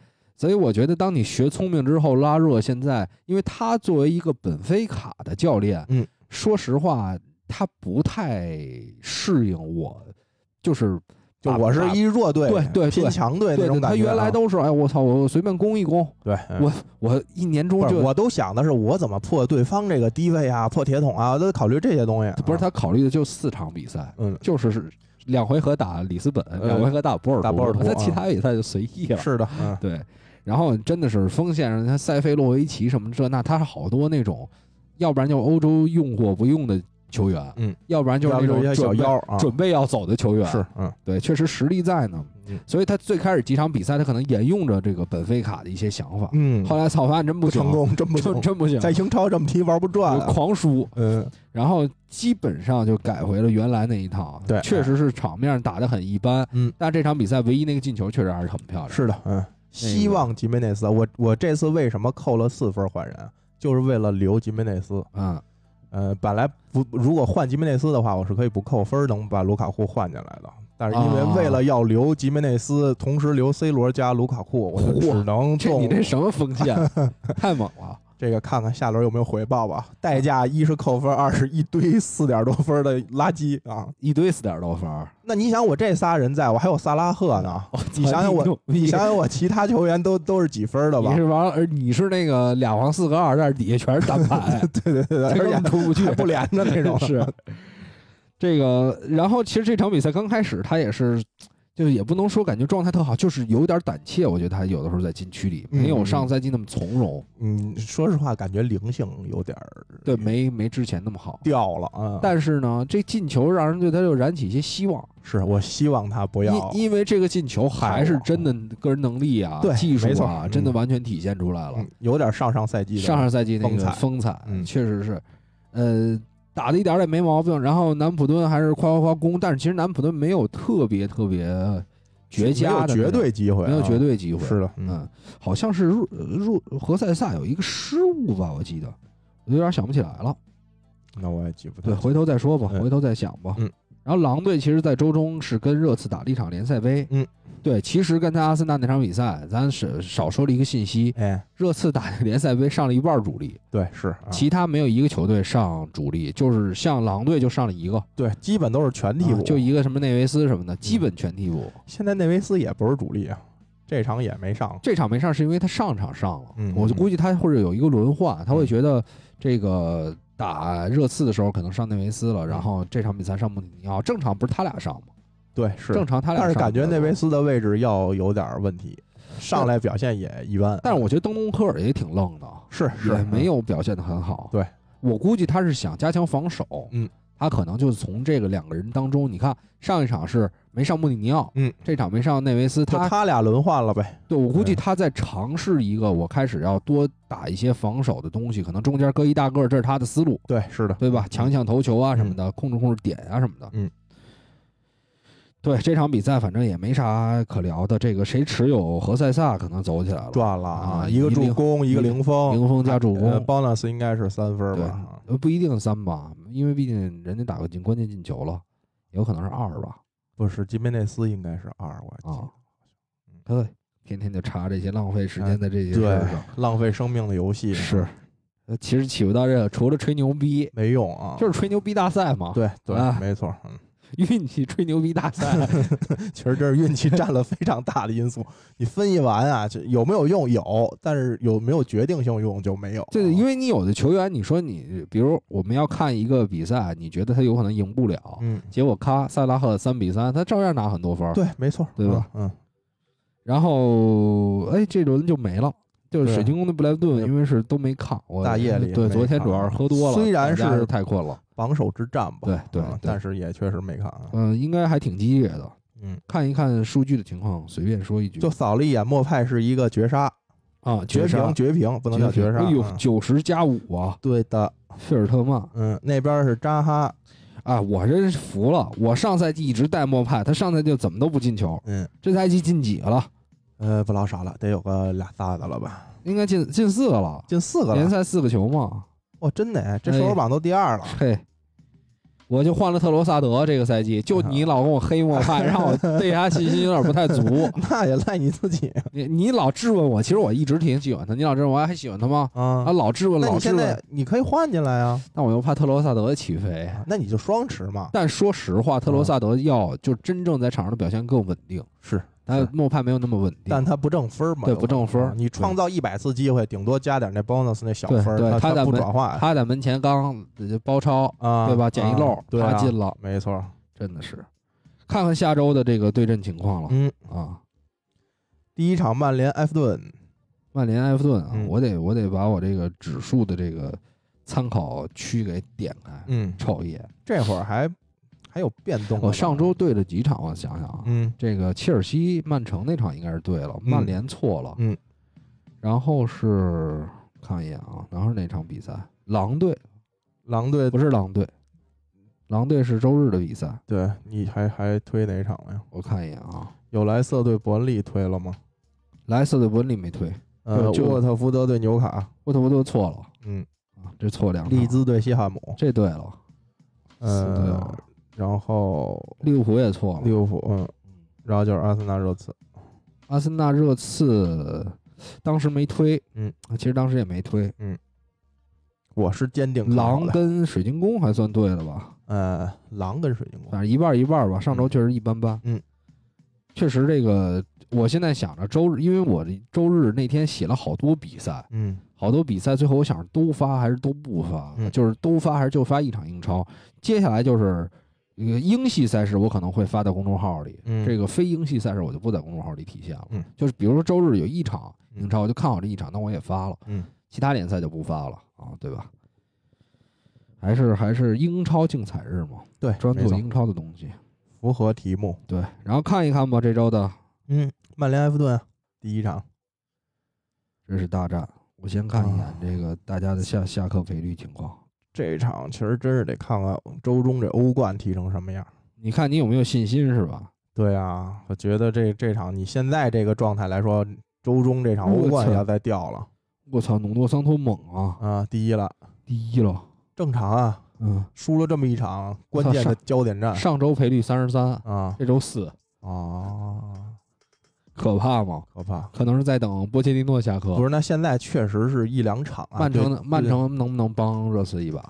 所以我觉得当你学聪明之后，拉热现在，因为他作为一个本菲卡的教练，嗯，说实话，他不太适应我，就是就我是一弱队，对对对拼强队那种感觉啊。原来都是哎，我操，我随便攻一攻，对，嗯我我一年中，就我都想的是我怎么破对方这个低位啊，破铁桶啊，我都考虑这些东西啊。不是他考虑的就四场比赛，嗯，就是是两回合打里斯本，呃两回合打波尔打波尔图他其啊他比赛就随意了。是的，嗯，对，然后真的是锋线上，他塞费洛维奇什么这那，他是好多那种，要不然就欧洲用或不用的球员，嗯，要不然就是那种准备腰啊，准备要走的球员，是，嗯对，确实实力在呢。嗯所以他最开始几场比赛，他可能沿用着这个本菲卡的一些想法，嗯，后来操发现真行不成，功，真不真，真不行，在英超这么踢玩不转啊。狂输，嗯，然后基本上就改回了原来那一套。对确实是场面打得很一般，嗯，但这场比赛唯一那个进球确实还是很漂亮。是的，嗯，希望吉梅内斯，我我这次为什么扣了四分换人，就是为了留吉梅内斯。嗯，呃，本来不如果换吉梅内斯的话，我是可以不扣分能把卢卡库换进来的。但是因为啊为了要留吉梅内斯，同时留 C 罗加卢卡库，我就只能这你这什么锋线？太猛了！这个看看下轮有没有回报吧。代价一是扣分，二是一堆四点多分的垃圾啊。一堆四点多分，那你想，我这仨人在，我还有萨拉赫呢。你想想我，你想想我其他球员都都是几分的吧你？是王，而你是那个俩黄四个二，但是底下全是单排，对对对而且 出不去 不连着那种。是这个。然后其实这场比赛刚开始，他也是，就是也不能说感觉状态特好，就是有点胆怯。我觉得他有的时候在禁区里没有上赛季那么从容，嗯，说实话，感觉灵性有点儿对，没没之前那么好。掉了啊。但是呢，这进球让人对他又燃起一些希望，是我希望他不要因因为这个进球还是真的个人能力啊、对技术啊，嗯真的完全体现出来了。嗯有点上上赛季上上赛季那个风采确实是，呃，打的一点儿也没毛病。然后南普敦还是夸夸夸攻，但是其实南普敦没有特别特别绝佳的绝对机会啊，没有绝对机会。是的，嗯，好像是入入何塞萨有一个失误吧，我记得，我有点想不起来了。那我也记不得对，回头再说吧，嗯回头再想吧。嗯然后狼队其实，在周中是跟热刺打了一场联赛杯。嗯，对，其实刚才阿森纳那场比赛，咱是少说了一个信息：哎，热刺打联赛杯上了一半主力，对，是，啊。其他没有一个球队上主力，就是像狼队就上了一个，对，基本都是全替补，啊就一个什么内维斯什么的，基本全替补。现在内维斯也不是主力啊，这场也没上。这场没上是因为他上场上了，嗯我就估计他或者有一个轮换，他会觉得这个打热刺的时候可能上内维斯了，然后这场比赛上穆里尼奥，正常不是他俩上吗？对，是正常他俩上，但是感觉内维，斯的位置要有点问题，上来表现也一般。但是我觉得登东科尔也挺愣的，是是也没有表现的很好。对，我估计他是想加强防守，嗯，他可能就是从这个两个人当中，你看上一场是没上穆里尼奥，嗯，这场没上内维斯，他他俩轮换了呗。对我估计他在尝试一个，我开始要多打一些防守的东西，可能中间搁一大个，这是他的思路，对，是的，对吧？嗯强抢头球啊什么的，控制控制点啊什么的。嗯，对这场比赛反正也没啥可聊的。这个谁持有何塞萨可能走起来了，赚了啊一个助攻，一个零封，零封加助攻呃，bonus 应该是三分吧？不一定三吧，因为毕竟人家打个进关键进球了，有可能是二吧。不是，吉梅内斯应该是二，我记啊得。对，天天就查这些，浪费时间的这些对浪费生命的游戏是，呃其实起不到这个，除了吹牛逼，没用啊。就是吹牛逼大赛嘛。，对对啊，没错，嗯，运气吹牛逼大赛。其实这是运气占了非常大的因素。你分析完啊，这有没有用？有，但是有没有决定性用就没有。对，因为为你有的球员，你说你，比如我们要看一个比赛，你觉得他有可能赢不了，嗯，结果咔，萨拉赫三比三，他照样拿很多分儿。对，没错，对吧嗯？嗯，然后，哎，这轮就没了。就是水晶宫的布莱顿，因为是都没看，我大夜里对，昨天主要是喝多了，虽然是太困了，榜首之战吧。对对但是也确实没看啊。嗯，应该还挺激烈的。嗯，看一看数据的情况，随便说一句，就扫了一眼，莫派是一个绝杀，啊，绝杀。平，绝平，不能叫绝杀。哎呦，嗯。九十加五啊，对的，费尔特曼。嗯，那边是扎哈，啊，我真是服了。我上赛季一直带莫派，他上赛季怎么都不进球，嗯，这赛季进几个了？呃，不老少了，得有个俩仨的了吧？应该进进四个了，进四个了，联赛四个球嘛。哇，真的哎，这哎射手榜都第二了。嘿，我就换了特罗萨德这个赛季，就你老跟我黑莫 派，让我对他信心有点不太足。那也赖你自己你你老质问我，其实我一直挺喜欢他，你老质问我还喜欢他吗？啊啊，。老质问，那老质问你现在，你可以换进来啊，但我又怕特罗萨德起飞。那你就双持嘛。但说实话，特罗萨德要就真正在场上的表现更稳定，是，但是莫派没有那么稳定。但他不挣分嘛？对不挣分啊你创造一百次机会，顶多加点那 bonus 那小分对他在不转化他在门前刚呃包抄，啊，对吧？捡一漏他进了，没错。真的是。看看下周的这个对阵情况了嗯，啊！第一场曼联埃弗顿，曼联埃弗顿啊，嗯我得我得把我这个指数的这个参考区给点开，嗯，瞅一眼。这会儿还还有变动。我上周对了几场，我想想啊，嗯这个切尔西曼城那场应该是对了，嗯曼联错了，嗯，然后是看一眼啊，然后是哪场比赛？狼队狼队不是狼队，狼队是周日的比赛，对，你还还推哪场了呀？我看一眼啊，有莱瑟对伯恩利推了吗？莱斯特伯恩利没推，呃，沃特福德对纽卡，沃特福德错了嗯，啊，这错两场利兹对西汉姆，这对了，呃了，然后利物浦也错了，利物浦，嗯，然后就是阿森纳热刺，阿森纳热刺当时没推，嗯，其实当时也没推，嗯我是坚定狼跟水晶宫还算对了吧？呃狼跟水晶宫，反正一半儿一半儿吧。上周确实一般般，嗯，确实这个，我现在想着周日，因为我这周日那天写了好多比赛，嗯好多比赛最后我想着都发还是都不发，嗯就是都发还是就发一场英超。接下来就是这个英系赛事，我可能会发在公众号里。嗯这个非英系赛事我就不在公众号里体现了。嗯就是比如说周日有一场英超，我就看好这一场，那我也发了。嗯，其他联赛就不发了啊，对吧？还是还是英超竞彩日嘛，对，专做英超的东西。符合题目，对，然后看一看吧，这周的嗯，曼联埃弗顿第一场，这是大战。我先看一眼啊这个大家的下下课赔率情况。这场其实真是得看看周中这欧冠踢成什么样。你看你有没有信心是吧？对啊，我觉得这这场你现在这个状态来说，周中这场欧冠要再掉了我操，努诺桑托猛啊，啊，第一了，第一了。正常啊，嗯，输了这么一场关键的焦点战上周赔率三十三，啊这周四，啊，可怕吗？可怕！可能是在等波切蒂诺下课。不是，那现在确实是一两场啊。曼城的曼城能不能帮热刺一把？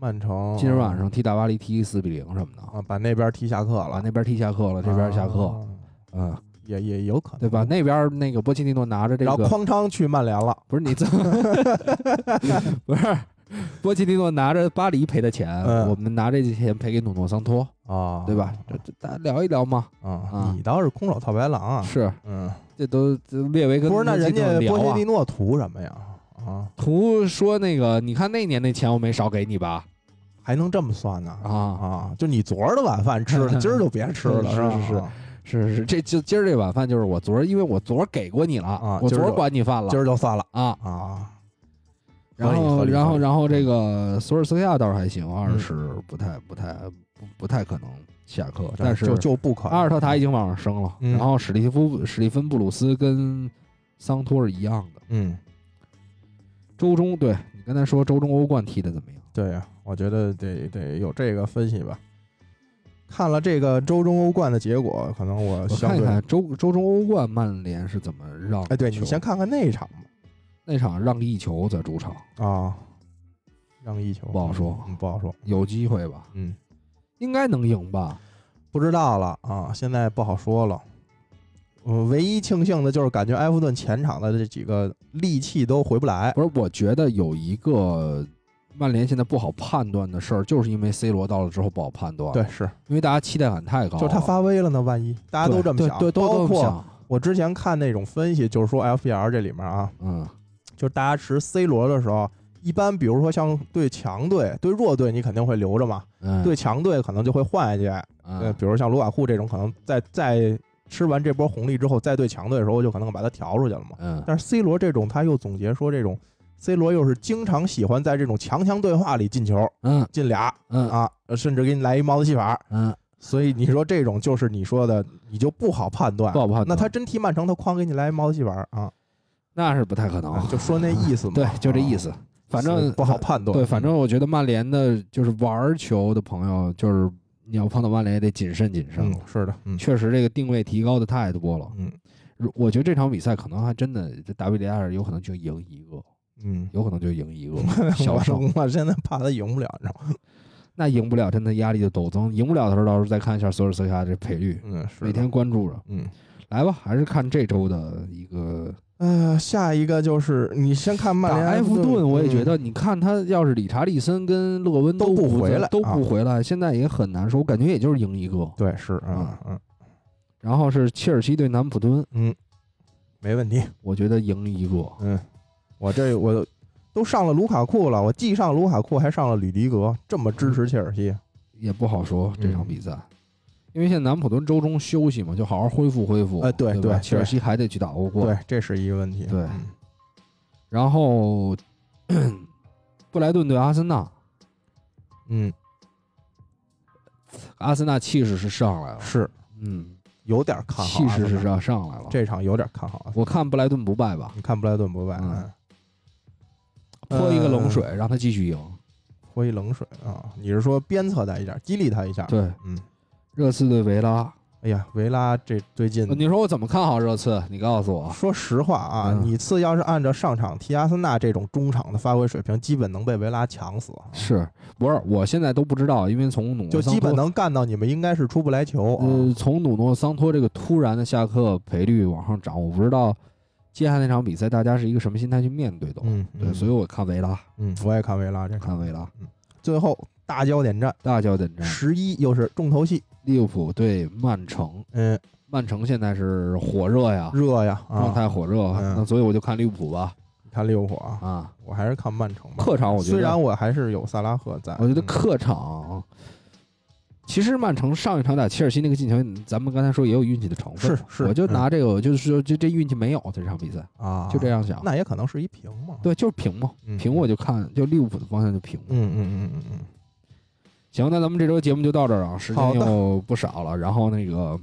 曼城今儿晚上踢大巴黎踢四比零什么的，啊，把那边踢下课了，把那边踢下课了，这边下课，啊嗯，也也有可能，对吧？？那边那个波切蒂诺拿着这个然后个，匡昌去曼联了不是你这 不是 波切蒂诺拿着巴黎赔的钱，嗯我们拿这些钱赔给努诺桑托，啊，对吧？这这大家聊一聊嘛。啊啊，你倒是空手套白狼啊，是，嗯，这都这列维跟不是，那人家波切蒂。诺图什么呀？啊，图说那个，你看那年那钱我没少给你吧？还能这么算呢？啊，啊，就你昨儿的晚饭吃了，今儿就别吃了，是吧？是是是是，这就今儿这晚饭就是我昨儿，因为我昨儿给过你了，啊我昨儿儿就管你饭了今儿就算了啊。啊。然后，然后，然后这个索尔斯克亚倒是还行，二嗯十不太、不太、不不太可能下课，但是就就不可能阿尔特塔已经往上升了，嗯然后史蒂夫、史蒂芬布鲁斯跟桑托是一样的。嗯，周中，对你刚才说周中欧冠踢的怎么样？对呀，我觉得得得有这个分析吧。看了这个周中欧冠的结果，可能我我看一看周周中欧冠曼联是怎么让哎，对你先看看那一场那场让一球在主场，啊，让一球不好说嗯，不好说，有机会吧？嗯，应该能赢吧？不知道了啊，现在不好说了。我，唯一庆幸的就是感觉埃弗顿前场的这几个利器都回不来。不是，我觉得有一个曼联现在不好判断的事儿，就是因为 C 罗到了之后不好判断。对，，是，因为大家期待感太高了，就是他发威了呢，万一大家都这么想，对，对都包括都这么想。我之前看那种分析，就是说 FPL 这里面啊，嗯，就是大家持 C 罗的时候，一般比如说像对强队、对弱队，你肯定会留着嘛；嗯对强队可能就会换下去。呃，嗯比如像卢卡库这种，可能在在吃完这波红利之后，再对强队的时候，就可能把他调出去了嘛。嗯但是 C 罗这种，他又总结说，这种 C 罗又是经常喜欢在这种强强对话里进球，嗯进俩嗯啊，甚至给你来一帽子戏法。嗯，所以你说这种就是你说的，你就不好判断。不好判断那他真踢曼城，他哐给你来一帽子戏法啊，那是不太可能啊，就说那意思嘛。对，就这意啊。思。反正不好判断。对，反正我觉得曼联的就是玩球的朋友，就是你要碰到曼联也得谨慎谨慎是的，嗯确实，这个定位提高的太多了。嗯如我觉得这场比赛可能还真的，这达比利亚尔有可能就赢一个，嗯，有可能就赢一个 小胜。我我现在怕他赢不了，你知道吗？那赢不了，真的压力就陡增。赢不了的时候，到时候再看一下索尔斯克亚这赔率，嗯，是每天关注着。嗯。来吧，还是看这周的一个呃，下一个就是你先看曼联打埃弗顿，我也觉嗯得，你看他要是理查利森跟勒温都不不回来都不回来，现在也很难说。我感觉也就是赢一个。对是，啊嗯嗯然后是切尔西对南普敦，嗯，没问题，我觉得赢一个。嗯，我这我都上了卢卡库了，我既上卢卡库还上了吕迪格，这么支持切尔西，也不好说这场嗯比赛，因为现在南普敦周中休息嘛，就好好恢复恢复。哎对对对切尔西还得去打欧冠。对，这是一个问题，对。嗯。然后 布莱顿对阿森纳，嗯，阿森纳气势是上来了，是。嗯，有点看好气势是阿森纳，上上来了。这场有点看好我看布莱顿不败吧，你看布莱顿不败，泼一个冷呃水，让他继续赢。泼一冷水啊，你是说鞭策他一下，激励他一下？，对，嗯，热刺对维拉，哎呀，维拉这最近你说我怎么看好热刺？你告诉我。说实话啊，嗯你次要是按照上场踢阿森纳这种中场的发挥水平，基本能被维拉抢死，是不是？我现在都不知道，因为从努诺就桑基本能干到你们应该是出不来球啊。呃，从努诺桑托这个突然的下课赔率往上涨，我不知道接下来那场比赛大家是一个什么心态去面对的。嗯，对，所以我看维拉，嗯，我也看维拉这场。看维拉最后大焦点战，大焦点战，十一又是重头戏，利物浦对曼城。嗯，曼城现在是火热呀，热呀状啊！态火热，嗯。那所以我就看利物浦吧。看利物浦啊，啊，我还是看曼城吧。客场我觉得。虽然我还是有萨拉赫在，嗯我觉得客场，其实曼城上一场打切尔西那个进球，咱们刚才说也有运气的成分。是是。我就拿这个，我就是说，这这运气没有这场比赛，啊，就这样想。那也可能是一平嘛。对，就是平嘛，嗯。平我就看，就利物浦的方向就平。嗯嗯嗯嗯嗯，行，那咱们这周节目就到这儿啊，时间又不少了。然后那个，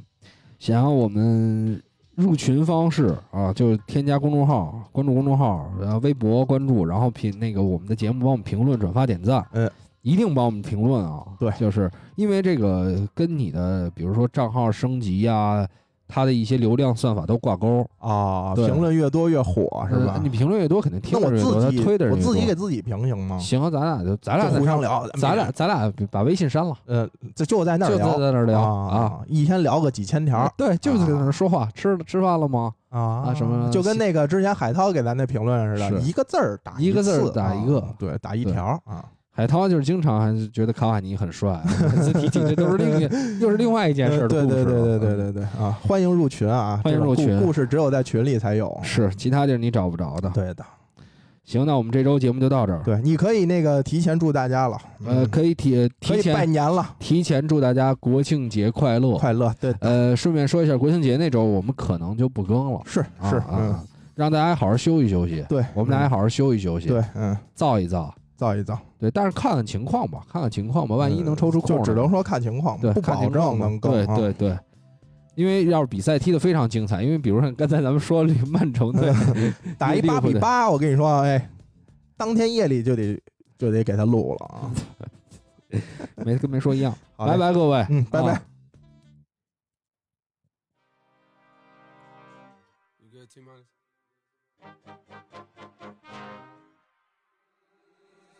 想要我们入群方式啊，就添加公众号，关注公众号，然后微博关注，然后评那个我们的节目帮我们评论、转发、点赞。嗯，一定帮我们评论啊。对就是因为这个跟你的比如说账号升级呀、它的一些流量算法都挂钩，啊，评论越多越火是吧呃？你评论越多，肯定听那我的越多，他自己我推的人越多。自己给自己评行吗？行，咱俩就咱俩就互相聊，咱俩咱俩把微信删了，呃，这就在那儿就在聊，在那儿聊啊啊。，一天聊个几千条对，就是在那儿说话，吃吃饭了吗？啊啊什么就跟那个之前海涛给咱那评论似的，一个字儿打一个字儿打一个对，打一对条啊。海涛就是经常还是觉得卡瓦尼很帅，每次提起这都是另一 又是另外一件事儿的对故事了。对对对对嗯对对啊！欢迎入群啊！欢迎入群故故事只有在群里才有。是其他地儿你找不着的。对的，行，那我们这周节目就到这儿。对，你可以那个提前祝大家了，呃，嗯可以提提前拜年了，提前祝大家国庆节快乐。快乐。对，呃，顺便说一下，国庆节那周我们可能就不更了，是啊是，嗯啊，，让大家好好休息休息。对，我们俩也好好休息休息，对，嗯，造一造。造一造，对，但是看看情况吧，看看情况吧，万一能抽出空来，就只能说看情况，对，不保证能更。对啊对对，因为要是比赛踢得非常精彩，因为比如说刚才咱们说这个曼城队 打一八比八，我跟你说，哎，当天夜里就得就得给他录了啊。没跟没说一样。好拜拜，各位，嗯，拜拜啊。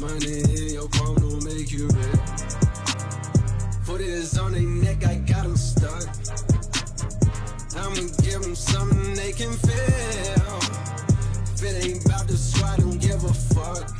Money in your palm don't make you rich. Foot is on their neck, I got them stuck. I'ma give them something they can feel. If it ain't about the swat, don't give a fuck.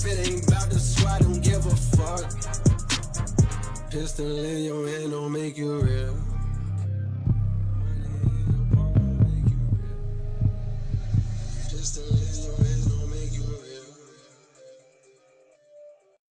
If it ain't about the swat, don't give a fuck. Pistol in your hand don't make you real.